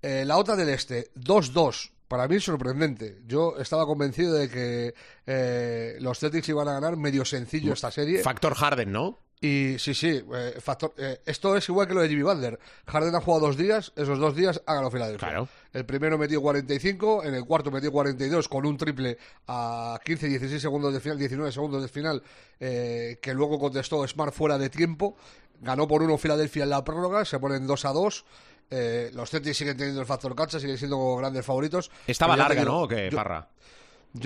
Eh, la otra del este, 2-2. Para mí sorprendente. Yo estaba convencido de que eh, los Celtics iban a ganar medio sencillo esta serie. Factor Harden, ¿no? Y sí, sí, eh, factor, eh, esto es igual que lo de Jimmy Butler. Harden ha jugado dos días, esos dos días ha ganado Filadelfia. Claro. El primero metió 45, en el cuarto metió 42 con un triple a 15, 16 segundos de final, 19 segundos de final, eh, que luego contestó Smart fuera de tiempo. Ganó por uno Filadelfia en la prórroga, se ponen 2 a 2. Eh, los Celtics siguen teniendo el factor cancha, siguen siendo grandes favoritos. Estaba larga, ¿no? ¿O qué, Parra? Yo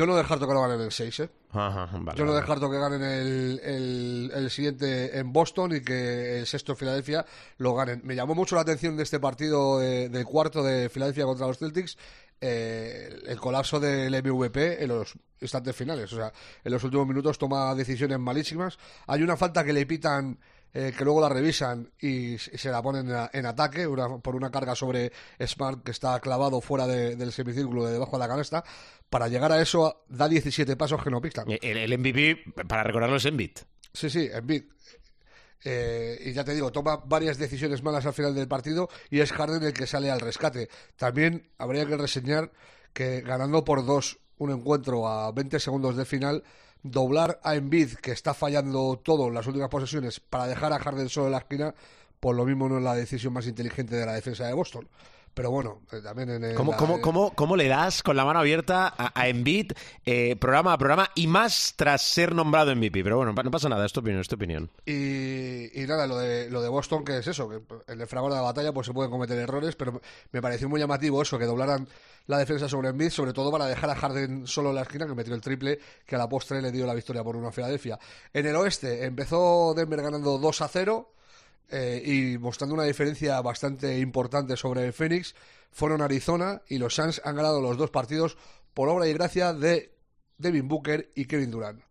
no descarto que lo ganen en 6, ¿eh? Ajá, vale, Yo no vale. descarto que ganen el, el, el siguiente en Boston y que el sexto en Filadelfia lo ganen. Me llamó mucho la atención de este partido eh, del cuarto de Filadelfia contra los Celtics eh, el colapso del MVP en los instantes finales. O sea, en los últimos minutos toma decisiones malísimas. Hay una falta que le pitan eh, que luego la revisan y se la ponen a- en ataque una- por una carga sobre Smart que está clavado fuera de- del semicírculo de debajo de la canasta. Para llegar a eso da 17 pasos que no pitan. El, el MVP, para recordarlo, es Embiid. Sí, sí, Embiid. Eh, y ya te digo, toma varias decisiones malas al final del partido y es Harden el que sale al rescate. También habría que reseñar que ganando por dos un encuentro a 20 segundos de final, doblar a Embiid, que está fallando todo en las últimas posesiones, para dejar a Harden solo en la esquina, por lo mismo no es la decisión más inteligente de la defensa de Boston. Pero bueno, eh, también en el- ¿Cómo, la- cómo, cómo, cómo le das con la mano abierta a, a Embiid eh, programa a programa y más tras ser nombrado MVP? Pero bueno, no pasa nada, es tu opinión, es tu opinión. Y, y nada, lo de, lo de Boston, que es eso, que en el fragor de la batalla pues se pueden cometer errores, pero me pareció muy llamativo eso, que doblaran la defensa sobre Embiid, sobre todo para dejar a Harden solo en la esquina, que metió el triple, que a la postre le dio la victoria por una Filadelfia. En el oeste empezó Denver ganando 2 a 0 eh, y mostrando una diferencia bastante importante sobre el Phoenix. Fueron Arizona y los Suns han ganado los dos partidos por obra y gracia de Devin Booker y Kevin Durant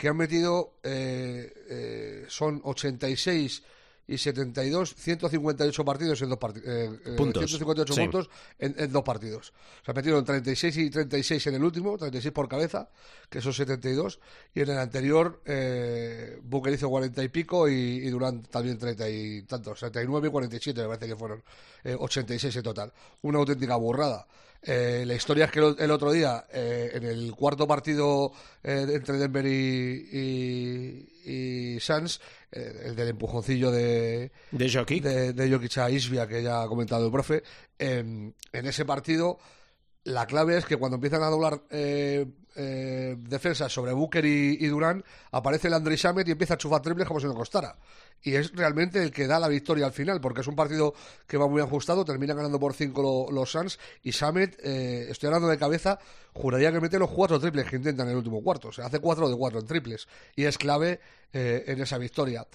que han metido eh, eh, son 86 y 72, 158 partidos en dos partidos. Puntos. 158 Sí. puntos en, en dos partidos. O sea, metieron 36 y 36 en el último, 36 por cabeza, que son 72. Y en el anterior, eh, Booker hizo 40 y pico y, y Durant también 30 y tantos, 39 y 47 me parece que fueron. Eh, 86 en total. Una auténtica burrada. Eh, la historia es que el, otro día, eh, en el cuarto partido eh, entre Denver y, y, y Suns, eh, el del empujoncillo de, De Jokic. de, de Jokic a Isbia, que ya ha comentado el profe, en, en ese partido la clave es que cuando empiezan a doblar eh, eh, defensas sobre Booker y, y Durán, aparece el Andre Shamet y empieza a chufar triples como si no costara. Y es realmente el que da la victoria al final, porque es un partido que va muy ajustado, termina ganando por 5 los Suns, y Shamet, eh, estoy hablando de cabeza, juraría que mete los cuatro triples que intentan en el último cuarto. O sea, hace 4 de 4 en triples, y es clave eh, en esa victoria.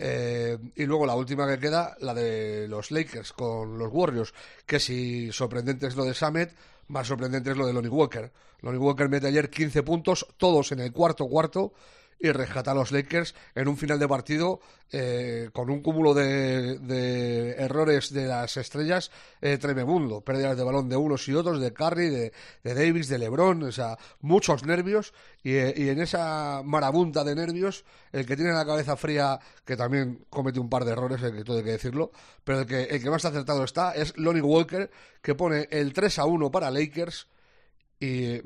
Eh, y luego la última que queda, la de los Lakers con los Warriors, que si sorprendente es lo de Summit, más sorprendente es lo de Lonnie Walker. Lonnie Walker mete ayer 15 puntos, todos en el cuarto cuarto, y rescata a los Lakers en un final de partido eh, con un cúmulo de, de errores de las estrellas eh, tremendo. Pérdidas de balón de unos y otros, de Curry, de, Davis, de LeBron, o sea, muchos nervios. Y, eh, y en esa marabunta de nervios, el que tiene la cabeza fría, que también comete un par de errores, el que todo hay que decirlo, pero el que, el que más acertado está es Lonnie Walker, que pone el 3 a 1 para Lakers. Y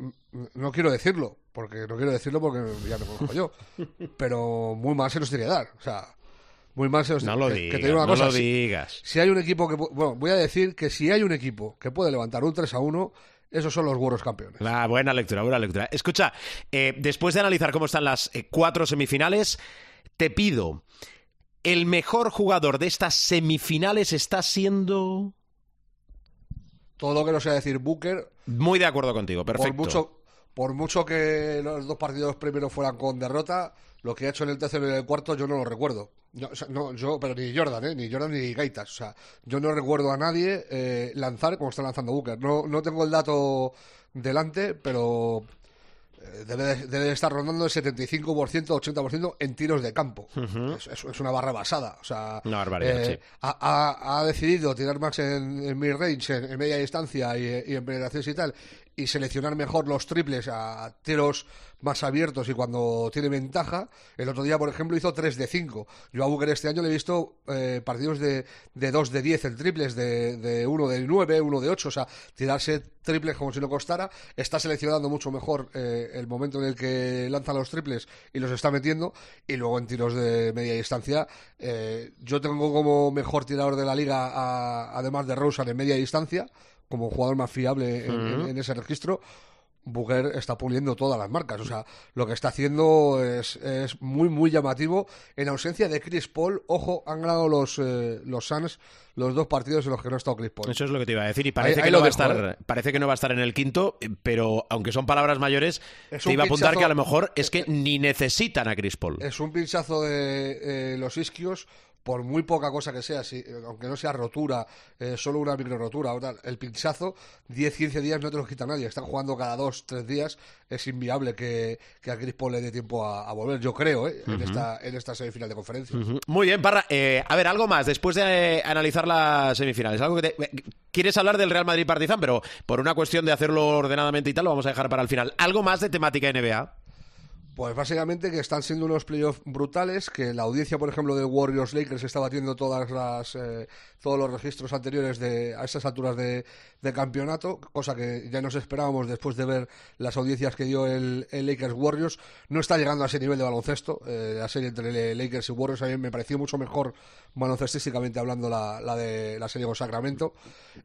no quiero decirlo, porque no quiero decirlo porque ya me conozco yo. Pero muy mal se nos tiene que dar. O sea, muy mal se nos No lo que- te digo una no cosa, lo si- digas. Si hay un equipo que. Bueno, voy a decir que si hay un equipo que puede levantar un 3 a 1, esos son los buenos campeones. Ah, buena lectura, buena lectura. Escucha, eh, después de analizar cómo están las eh, cuatro semifinales, te pido, ¿el mejor jugador de estas semifinales está siendo...? Todo lo que no sea decir Booker, Muy de acuerdo contigo, perfecto. por mucho, por mucho que los dos partidos primeros fueran con derrota, lo que ha hecho en el tercero y en el cuarto yo no lo recuerdo. No, o sea, no, yo, pero ni Jordan, ¿eh? ni Jordan ni Gaitas. O sea, yo no recuerdo a nadie eh, lanzar como está lanzando Booker. No, no tengo el dato delante, pero debe, de- debe de estar rondando el 75%, 80% en tiros de campo. es, es- es una barra basada. O sea, Una barbaridad, sí. ha, ha- ha decidido tirar más en, en mid-range, en, en media distancia y, y en penetraciones y tal, y seleccionar mejor los triples a tiros más abiertos y cuando tiene ventaja. El otro día, por ejemplo, hizo 3 de 5. Yo a Booker este año le he visto eh, partidos de, de 2 de 10 en triples, de, de 1 de 9, 1 de 8, o sea, tirarse triples como si no costara. Está seleccionando mucho mejor eh, el momento en el que lanza los triples y los está metiendo. Y luego en tiros de media distancia, eh, yo tengo como mejor tirador de la liga, además de Rosen en media distancia, como jugador más fiable en, en- en ese registro. Booker está puliendo todas las marcas. O sea, lo que está haciendo es, es muy, muy llamativo. En ausencia de Chris Paul, ojo, han ganado los, eh, los Suns los dos partidos en los que no ha estado Chris Paul. Eso es lo que te iba a decir. Y parece, Ahí- ahí que, no va a dejo, estar, ¿eh? parece que no va a estar en el quinto, eh, pero aunque son palabras mayores, Es te iba a apuntar pinchazo- que a lo mejor es que ni necesitan a Chris Paul. Es un pinchazo de eh, los isquios, por muy poca cosa que sea, si, aunque no sea rotura, eh, solo una micro rotura o tal, el pinchazo, 10-15 días no te lo quita nadie. Están jugando cada 2-3 días. Es inviable que, que a Chris Paul le dé tiempo a, a volver, yo creo, eh, en, esta, en esta semifinal de conferencia. Muy bien, Parra. Eh, a ver, algo más. Después de eh, analizar las semifinales, algo que te- eh, quieres hablar del Real Madrid Partizan, pero por una cuestión de hacerlo ordenadamente y tal, lo vamos a dejar para el final. Algo más de temática NBA. Pues básicamente que están siendo unos playoffs brutales, que la audiencia, por ejemplo, de Warriors Lakers está batiendo todas las, eh, todos los registros anteriores de, a estas alturas de, campeonato, cosa que ya nos esperábamos después de ver las audiencias que dio el, el Lakers Warriors. No está llegando a ese nivel de baloncesto, eh, la serie entre Lakers y Warriors a mí me pareció mucho mejor baloncestísticamente hablando la, la de la serie con Sacramento,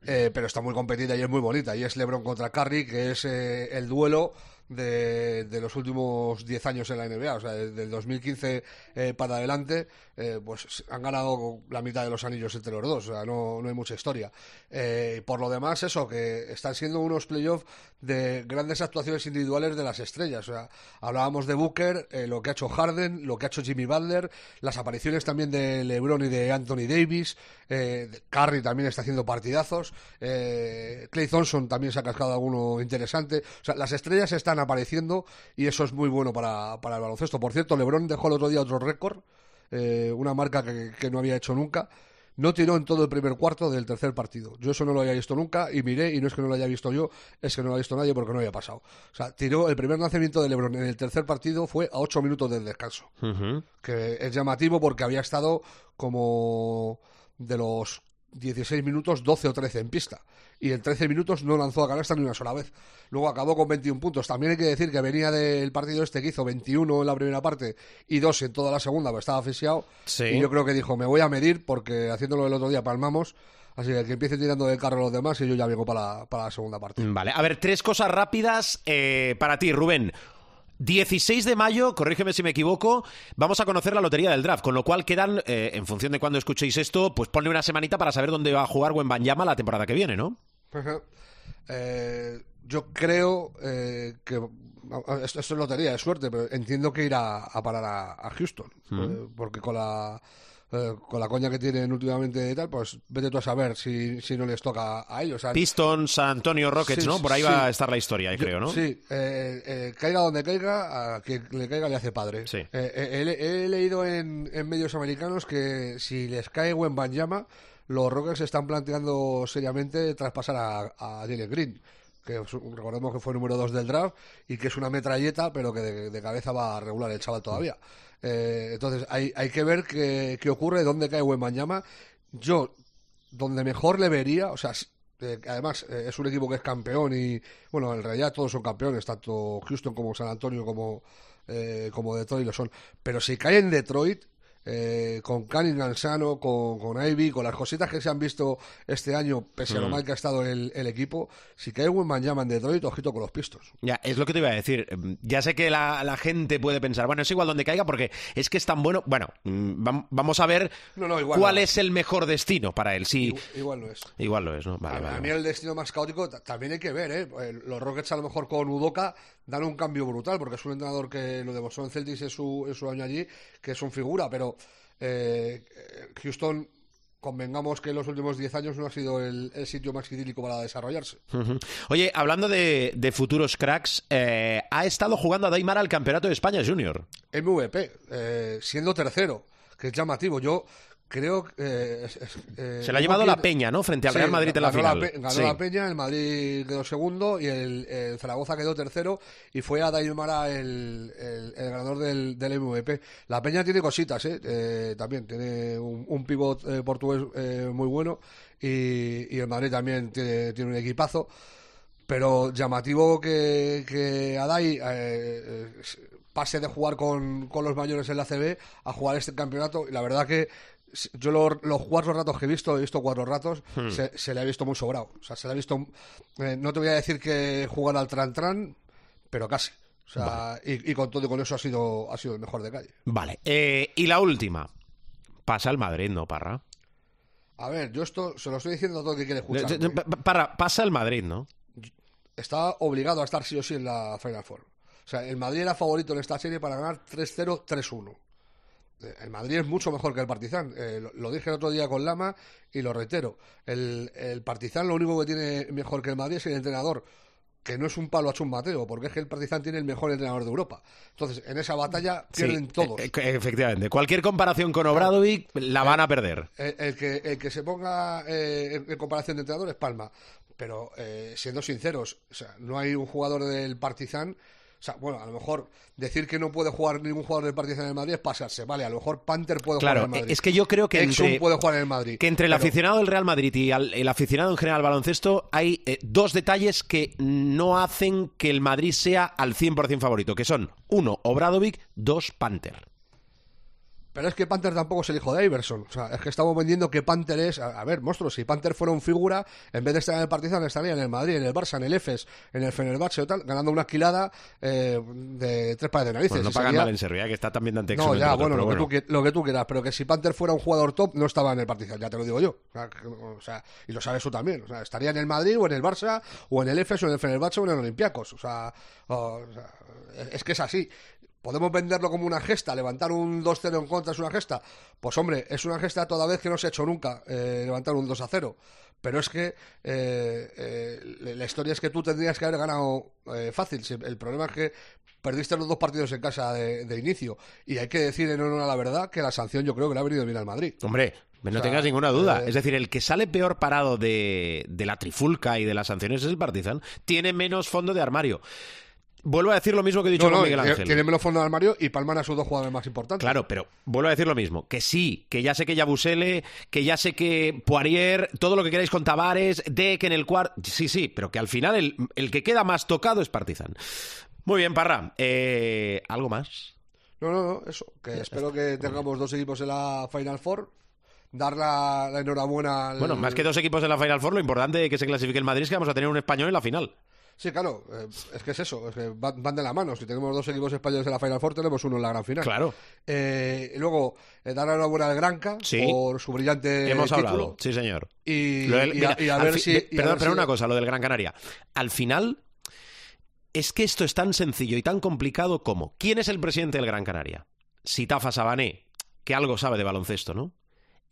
eh, pero está muy competida y es muy bonita, y es LeBron contra Curry, que es eh, el duelo de, los últimos 10 años en la NBA, o sea, desde el 2015 eh, para adelante, eh, pues han ganado la mitad de los anillos entre los dos, o sea, no, no hay mucha historia. Eh, por lo demás, eso, que están siendo unos playoffs de grandes actuaciones individuales de las estrellas, o sea, hablábamos de Booker, eh, lo que ha hecho Harden, lo que ha hecho Jimmy Butler, las apariciones también de LeBron y de Anthony Davis, eh, Curry también está haciendo partidazos, Clay Thompson también se ha cascado alguno interesante, o sea, las estrellas están apareciendo y eso es muy bueno para, para el baloncesto. Por cierto, LeBron dejó el otro día otro récord, eh, una marca que, que no había hecho nunca. No tiró en todo el primer cuarto del tercer partido. Yo eso no lo había visto nunca y miré, y no es que no lo haya visto yo, es que no lo ha visto nadie porque no había pasado. O sea, tiró el primer lanzamiento de LeBron en el tercer partido fue a ocho minutos del descanso que es llamativo porque había estado como de los 16 minutos 12 o 13 en pista y en 13 minutos no lanzó a canasta ni una sola vez. Luego acabó con 21 puntos. También hay que decir que venía del partido este que hizo 21 en la primera parte y 2 en toda la segunda, pues estaba asfixiado. Sí. Y yo creo que dijo, me voy a medir porque haciéndolo el otro día palmamos. Así que que empiece tirando del carro los demás y yo ya vengo para la, para la segunda parte. Vale, a ver, tres cosas rápidas eh, para ti, Rubén. 16 de mayo, corrígeme si me equivoco, vamos a conocer la lotería del draft, con lo cual quedan, eh, en función de cuando escuchéis esto, pues ponle una semanita para saber dónde va a jugar Wembanyama la temporada que viene, ¿no? Ajá. Eh, yo creo eh, que esto, esto es lotería, es suerte, pero entiendo que irá a parar a, a Houston, eh, porque con la eh, con la coña que tienen últimamente y tal, pues vete tú a saber si, si no les toca a ellos. Pistons, Antonio Rockets, Sí, ¿no? Por ahí sí. va a estar la historia, Yo- creo, ¿no? Sí, eh, eh, caiga donde caiga, a quien le caiga le hace padre. Sí. He, he leído en, en medios americanos que si les cae Wembanyama, los Rockets están planteando seriamente traspasar a, a Jalen Green, que recordemos que fue número 2 del draft y que es una metralleta, pero que de, de cabeza va a regular el chaval todavía. Eh, entonces hay, hay que ver qué, qué ocurre, dónde cae Wembanyama. Yo, donde mejor le vería, o sea, eh, además eh, es un equipo que es campeón y, bueno, en realidad todos son campeones, tanto Houston como San Antonio como, eh, como Detroit lo son. Pero si cae en Detroit, eh, con Cunningham sano, con, con Ivy, con las cositas que se han visto este año, pese a lo Mm. mal que ha estado el, el equipo, si cae buen llama en Detroit, ojito con los pistos. Ya, es lo que te iba a decir. Ya sé que la, la gente puede pensar, bueno, es igual donde caiga porque es que es tan bueno. Bueno, mm, vam- vamos a ver No, no, igual cuál no. es el mejor destino para él. Sí, Igual, igual no es. igual lo es, ¿no? Vale, a, vale, a mí vale. el destino más caótico ta- también hay que ver, ¿eh? Eh, Los Rockets a lo mejor con Udoka dan un cambio brutal, porque es un entrenador que lo demostró en Celtics en su, en su año allí, que es un figura, pero eh, Houston, convengamos que en los últimos 10 años no ha sido el, el sitio más idílico para desarrollarse. Oye, hablando de, de futuros cracks, eh, ha estado jugando a Daimara al Campeonato de España Junior. MVP, eh, siendo tercero, que es llamativo. Yo creo que... eh, eh, Se la ha llevado la Peña, ¿no? Frente al Sí, Real Madrid en la final. Ganó Sí. la Peña, el Madrid quedó segundo y el, el Zaragoza quedó tercero y fue a Daimara el, el, el ganador del, del MVP. La Peña tiene cositas, ¿eh? Eh, también tiene un, un pivot eh, portugués eh, muy bueno y, y el Madrid también tiene, tiene un equipazo. Pero llamativo que, que Adai pase de jugar con, con los mayores en la CB a jugar este campeonato. Y la verdad que yo lo- los cuatro ratos que he visto, he visto cuatro ratos, Hmm. se, se le ha visto muy sobrado. O sea, se le ha visto. eh, no te voy a decir que jugar al tran-tran, pero casi. O sea, y, y con todo y con eso ha sido, ha sido el mejor de calle. Vale. Eh, y la última. Pasa el Madrid, ¿no, Parra? A ver, yo esto se lo estoy diciendo a todo el que quiere escuchar. Eh, eh, pa- Parra, pasa el Madrid, ¿no? está obligado a estar sí o sí en la Final Four. O sea, el Madrid era favorito en esta serie para ganar 3-0, 3-1. Eh, El Madrid es mucho mejor que el Partizan. Eh, lo, lo dije el otro día con Lama y lo reitero. El, el Partizan lo único que tiene mejor que el Madrid es el entrenador. Que no es un palo a Chum Mateo, porque es que el Partizan tiene el mejor entrenador de Europa. Entonces, en esa batalla pierden Sí, todos. eh, eh, efectivamente. Cualquier comparación con Obradovic la van a perder. El, el que, el que se ponga eh, en, comparación de entrenadores, Palma. Pero eh, siendo sinceros, o sea, no hay un jugador del Partizan. Sea, bueno, a lo mejor decir que no puede jugar ningún jugador del Partizan en el Madrid es pasarse. Vale, a lo mejor Panther puede Claro, jugar en el Madrid. es que yo creo que Exum entre- puede jugar en el Madrid. Que entre el Pero- aficionado del Real Madrid y al- el aficionado en general al baloncesto hay eh, dos detalles que no hacen que el Madrid sea al 100% favorito, que son, uno, Obradovic, dos, Panther. Pero es que Panther tampoco es el hijo de Iverson. O sea, es que estamos vendiendo que Panther es. A, a ver, monstruos, si Panther fuera un figura, en vez de estar en el Partizan, estaría en el Madrid, en el Barça, en el Efes, en el Fenerbahce o tal, ganando una esquilada eh, de tres pares de narices. Bueno, no pagan sería- mal en Serbia, que está también Dante No, ya, bueno, lo, bueno. Que tú, lo que tú quieras, pero que si Panther fuera un jugador top, no estaba en el Partizan, ya te lo digo yo. O sea, que- o sea, y lo sabes tú también. O sea, estaría en el Madrid o en el Barça o en el Efes o en el Fenerbahce o en el Olympiacos. O sea, o- es que es así. ¿Podemos venderlo como una gesta? ¿Levantar un 2-0 en contra es una gesta? Pues hombre, es una gesta toda vez que no se ha hecho nunca eh, levantar un 2-0. Pero es que eh, eh, la historia es que tú tendrías que haber ganado eh, fácil. El problema es que perdiste los dos partidos en casa de, de inicio. Y hay que decir en honor a la verdad que la sanción yo creo que le ha venido bien al Madrid. Hombre, no O sea, tengas ninguna duda. eh, Es decir, el que sale peor parado de, de la trifulca y de las sanciones es el Partizan. Tiene menos fondo de armario. Vuelvo a decir lo mismo que he dicho No, con no, Miguel tiene- Ángel. tiene menos fondo de armario y Palman a sus dos jugadores más importantes. Claro, pero vuelvo a decir lo mismo. Que sí, que ya sé que Yabusele, que ya sé que Poirier, todo lo que queráis con Tavares, de que en el cuarto... Sí, sí, pero que al final el, el que queda más tocado es Partizan. Muy bien, Parra. Eh, ¿Algo más? No, no, no, eso. Que espero que tengamos dos equipos en la Final Four. Dar la, la enhorabuena al... Bueno, más que dos equipos en la Final Four, lo importante de que se clasifique el Madrid es que vamos a tener un español en la final. Sí, claro, eh, es que es eso, es que van, van de la mano. Si tenemos dos equipos españoles en la Final Four, tenemos uno en la gran final. Claro. Eh, y luego, eh, dar la enhorabuena al Granca Sí. por su brillante Hemos título. hablado, sí señor. Y, Lo del- y a, y ver si... de- y a perdón, ver pero si- una cosa, lo del Gran Canaria. Al final, es que esto es tan sencillo y tan complicado como ¿quién es el presidente del Gran Canaria? Sitafa Sabané, que algo sabe de baloncesto, ¿no?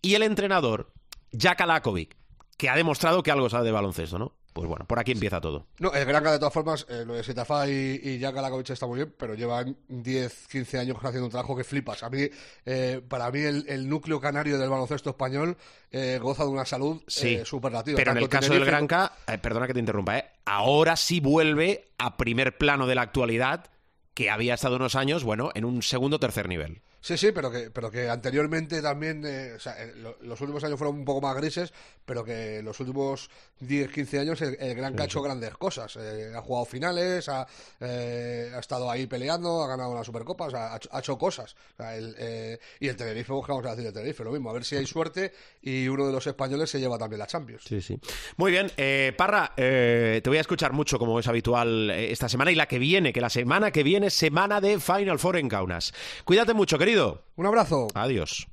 Y el entrenador, Jack Alakovic, que ha demostrado que algo sabe de baloncesto, ¿no? Pues bueno, por aquí empieza todo. No, el Granca, de todas formas, eh, lo de Sitafa y, y Jack Alakovic está muy bien, pero llevan 10, 15 años haciendo un trabajo que flipas. A mí, eh, para mí, el, el núcleo canario del baloncesto español eh, goza de una salud Sí, eh, superlativa. pero en el caso del Granca, perdona que te interrumpa, ahora sí vuelve a primer plano de la actualidad que había estado unos años, bueno, en un segundo o tercer nivel. Sí, sí, pero que, pero que anteriormente también, eh, o sea, eh, lo- los últimos años fueron un poco más grises, pero que los últimos 10, 15 años el, el Gran K ha hecho grandes cosas. Eh, ha jugado finales, ha, eh, ha estado ahí peleando, ha ganado una Supercopa, o sea, ha, hecho- ha hecho cosas. O sea, el, y el Tenerife, pues, ¿qué vamos a decir del Tenerife? Lo mismo, a ver si hay suerte y uno de los españoles se lleva también la Champions. Sí, sí. Muy bien, eh, Parra, eh, te voy a escuchar mucho como es habitual esta semana y la que viene, que la semana que viene es semana de Final Four en Kaunas. Cuídate mucho, querido. Un abrazo. Adiós.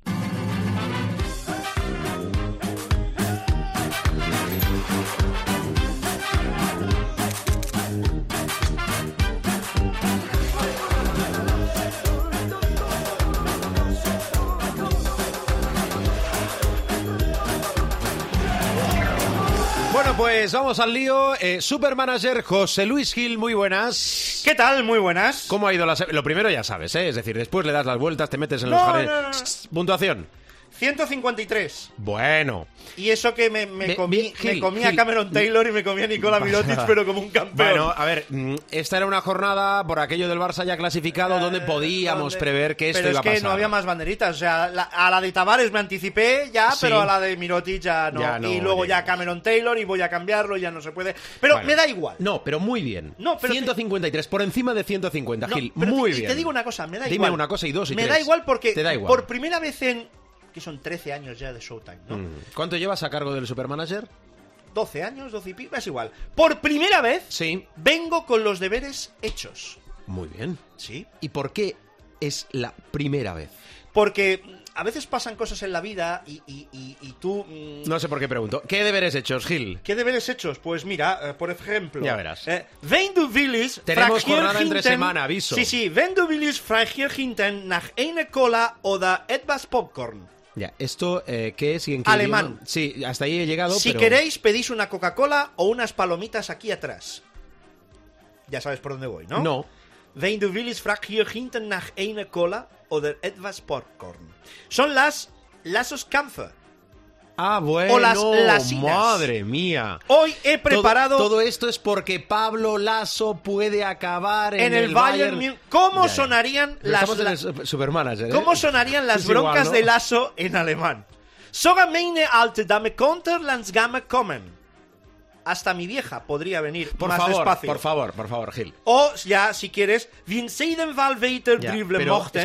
Pues vamos al lío. Eh, Supermanager José Luis Gil, muy buenas. ¿Qué tal? Muy buenas. ¿Cómo ha ido la Lo primero ya sabes, ¿eh? Es decir, después le das las vueltas, te metes en los no, jardines. no, no. Puntuación. 153. Bueno. Y eso que me, comí, me Gil, comí a Gil. Cameron Taylor y me comí a Nicola Mirotic, pero como un campeón. Bueno, a ver, mm, esta era una jornada por aquello del Barça ya clasificado donde podíamos donde- prever que esto pero iba es que a pasar. no había más banderitas. O sea, la- a la de Tavares me anticipé ya, Sí. pero a la de Mirotic ya no. Ya no y luego ya llegamos. Cameron Taylor y voy a cambiarlo, ya no se puede. Pero Bueno. me da igual. No, pero muy bien. No, pero te- 153, por encima de 150, No, Gil. muy te, y bien. te digo una cosa, me da Dime igual. una cosa y dos y Me tres. da igual porque Te da igual. por primera vez en... que son 13 años ya de Showtime, ¿no? Mm. ¿Cuánto llevas a cargo del Supermanager? 12 años, 12 y pico, es igual. Por primera vez Sí. vengo con los deberes hechos. Muy bien. Sí. ¿Y por qué es la primera vez? Porque a veces pasan cosas en la vida y, y- y- y tú... mm, No sé por qué pregunto. ¿Qué deberes hechos, Gil? ¿Qué deberes hechos? Pues mira, eh, por ejemplo... Ya verás. Eh, wenn du willst, Tenemos jornada entre semana, aviso. Sí, sí, wenn du willst, hinten nach eine Cola oder etwas Popcorn. Ya, esto, eh, ¿qué es? y en qué Alemán. idioma? Sí, hasta ahí he llegado, Si pero... queréis, pedís una Coca-Cola o unas palomitas aquí atrás. Ya sabes por dónde voy, ¿no? No. Wenn du willst, frag hier hinten nach eine Cola oder etwas Popcorn. Son las Lassos Kampfe. Ah, bueno. O las. Madre mía. Hoy he preparado Todo, todo esto es porque Pablo Lasso puede acabar en, en el Bayern Munich. ¿Cómo sonarían Pero las la- el Super- Supermanager, ¿eh? ¿Cómo sonarían las Es igual, broncas ¿no? de Lasso en alemán? Sogar meine alte Dame konter Landsgame kommen. Hasta mi vieja podría venir Por más favor, despacio. por favor, por favor, Gil. O ya, si quieres, dribbeln pero mochten,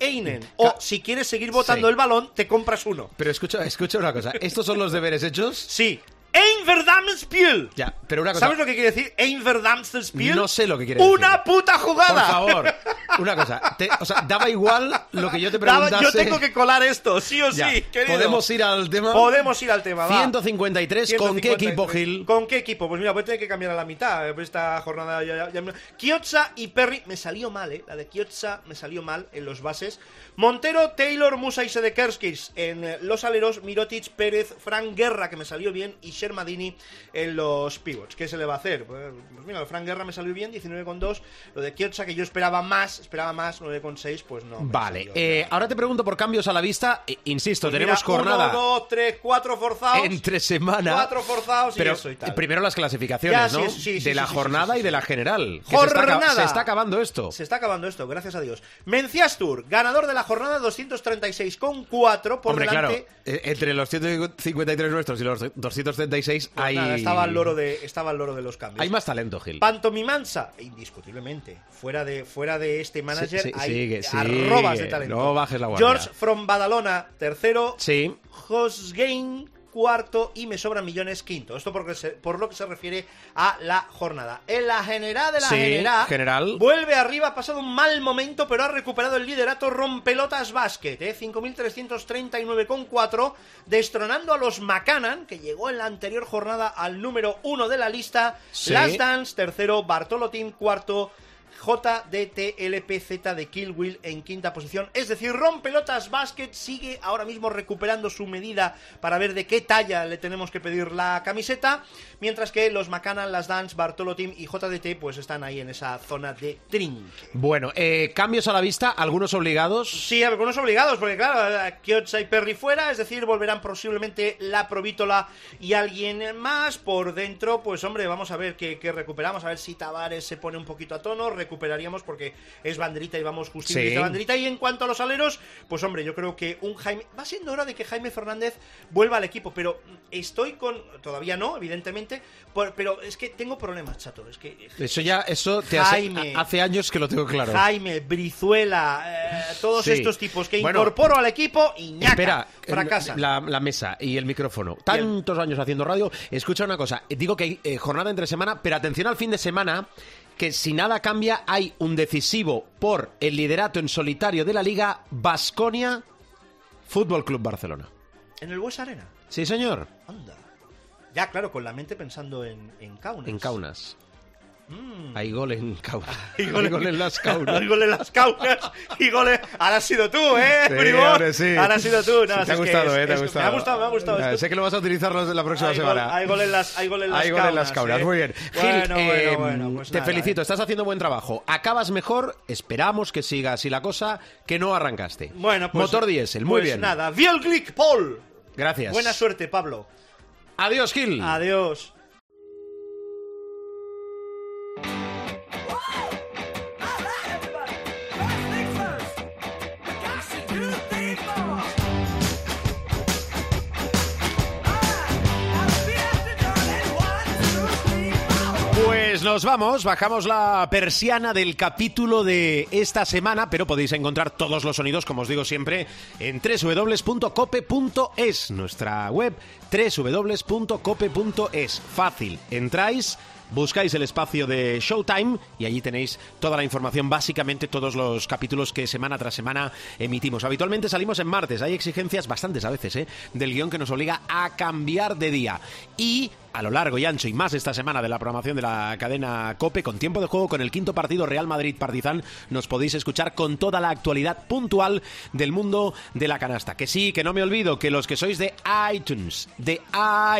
einen. O si quieres seguir botando Sí. el balón, te compras uno. Pero escucha, escucha una cosa. ¿Estos son los deberes hechos? Sí. Ein verdammtes Spiel. Ya, pero una cosa. ¿Sabes lo que quiere decir? Ein verdammtes Spiel. No sé lo que quiere decir. ¡Una puta jugada! Por favor, una cosa. Te- o sea, daba igual lo que yo te Daba- preguntase. yo tengo que colar esto, sí o Ya, sí, querido. ¿Podemos ir al tema? Podemos ir al tema, va. 153, ¿con qué 153. equipo, Gil? ¿Con qué equipo? Pues mira, voy a tener que cambiar a la mitad. eh, Esta jornada ya, ya- Chiozza y Perry. Me salió mal, ¿eh? La de Chiozza me salió mal en los bases. Montero, Taylor, Musa y Sedekerskis en eh, los aleros. Mirotic, Pérez, Frank Guerra, que me salió bien. Y Shermadini en los pivots. ¿Qué se le va a hacer? Pues, pues mira, el Frank Guerra me salió bien, 19,2. Lo de Chiozza, que yo esperaba más, esperaba más, 9,6, pues no. Vale, salió. eh, ahora te pregunto por cambios a la vista. Eh, insisto, Pues tenemos mira, jornada Uno, dos, tres, cuatro forzados. entre semana. Cuatro forzados y pero eso y tal. primero las clasificaciones, Ya, ¿no? sí, sí, sí, de la jornada y de la general. Se está, Jornada. se está acabando esto. Se está acabando esto, gracias a Dios. Menciastur, ganador de la jornada 236 con 4 por Hombre, delante. claro, eh, entre los 153 nuestros y los 236 Pues hay... nada, estaba el loro de estaba el loro de los cambios. Hay más talento, Gil. Pantomimansa, indiscutiblemente. Fuera de, fuera de este manager Sí, sí, hay sigue, arrobas sigue. de talento. No bajes la guardia. George from Badalona, tercero. Sí. Hosgain, cuarto. Y me sobran millones, quinto. Esto porque se- por lo que se refiere a la jornada. En la general de la Sí, general, general. vuelve arriba, ha pasado un mal momento, pero ha recuperado el liderato Rompelotas Basket, ¿eh? 5.339,4, destronando a los Macanan, que llegó en la anterior jornada al número uno de la lista. Sí. Last Dance, tercero, Bartolotín, cuarto. JDTLPZ de Kill Will en quinta posición. Es decir, Rompelotas Basket sigue ahora mismo recuperando su medida para ver de qué talla le tenemos que pedir la camiseta. Mientras que los Macanan, Las Dance, Bartolo Team y JDT pues están ahí en esa zona de trinque. Bueno, eh, cambios a la vista, algunos obligados. Sí, algunos obligados, porque claro, Kiocha y Perry fuera, es decir, volverán posiblemente la Provítola y alguien más por dentro. Pues hombre, vamos a ver qué, qué recuperamos, a ver si Tavares se pone un poquito a tono. Recuperaríamos porque es banderita y vamos justito Sí. de banderita. Y en cuanto a los aleros, pues hombre, yo creo que un Jaime. Va siendo hora de que Jaime Fernández vuelva al equipo, pero estoy con. Todavía no, evidentemente, por- pero es que tengo problemas, chato. Es que. Eso ya, eso te hace, Jaime. hace años que lo tengo claro. Jaime, Brizuela, eh, todos Sí. estos tipos que Bueno, incorporo al equipo y ñaca, Espera, fracasa. La, la mesa y el micrófono. Tantos años haciendo radio. Escucha una cosa. Digo que hay eh, jornada entre semana, pero atención al fin de semana, que si nada cambia, hay un decisivo por el liderato en solitario de la Liga Basconia Fútbol Club Barcelona. En el Bues Arena. Sí, señor. Anda. Ya, claro, con la mente pensando en, en Kaunas. En Kaunas. Mm. Hay gol en Kaunas. Hay gol en- en las Kaunas. Hay gol en las Kaunas y gol en- Ahora has sido tú, ¿eh, Sí, hombre, sí. Ahora has sido tú. No, Sí, es te ha gustado, es- eh, te ha gustado. Me ha gustado, me ha gustado. Sé que lo vas a utilizar la próxima hay, gol, semana. hay gol en las, hay gol en las Hay gol en las Kaunas, ¿eh? muy bien. Gil, Bueno, eh, bueno, pues te nada, felicito, eh. estás haciendo buen trabajo. Acabas mejor, esperamos que siga así la cosa, que no arrancaste. Bueno, pues, Motor diésel, muy pues bien. nada, Vielglick Paul. Gracias. Buena suerte, Pablo. Adiós, Gil. Adiós. Nos vamos, bajamos la persiana del capítulo de esta semana, pero podéis encontrar todos los sonidos, como os digo siempre, en www.cope.es, nuestra web www.cope.es. Fácil, entráis, buscáis el espacio de Showtime y allí tenéis toda la información, básicamente todos los capítulos que semana tras semana emitimos. Habitualmente salimos en martes, hay exigencias bastantes a veces, ¿eh? del guion que nos obliga a cambiar de día. Y a lo largo y ancho y más esta semana de la programación de la cadena Cope, con tiempo de juego, con el quinto partido Real Madrid-Partizan, nos podéis escuchar con toda la actualidad puntual del mundo de la canasta. Que sí, que no me olvido, que los que sois de iTunes, de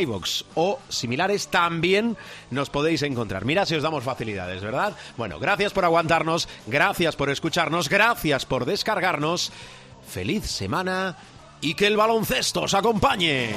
iVoox o similares también nos podéis encontrar. Mira si os damos facilidades, ¿verdad? Bueno, gracias por aguantarnos, gracias por escucharnos, gracias por descargarnos. Feliz semana y que el baloncesto os acompañe.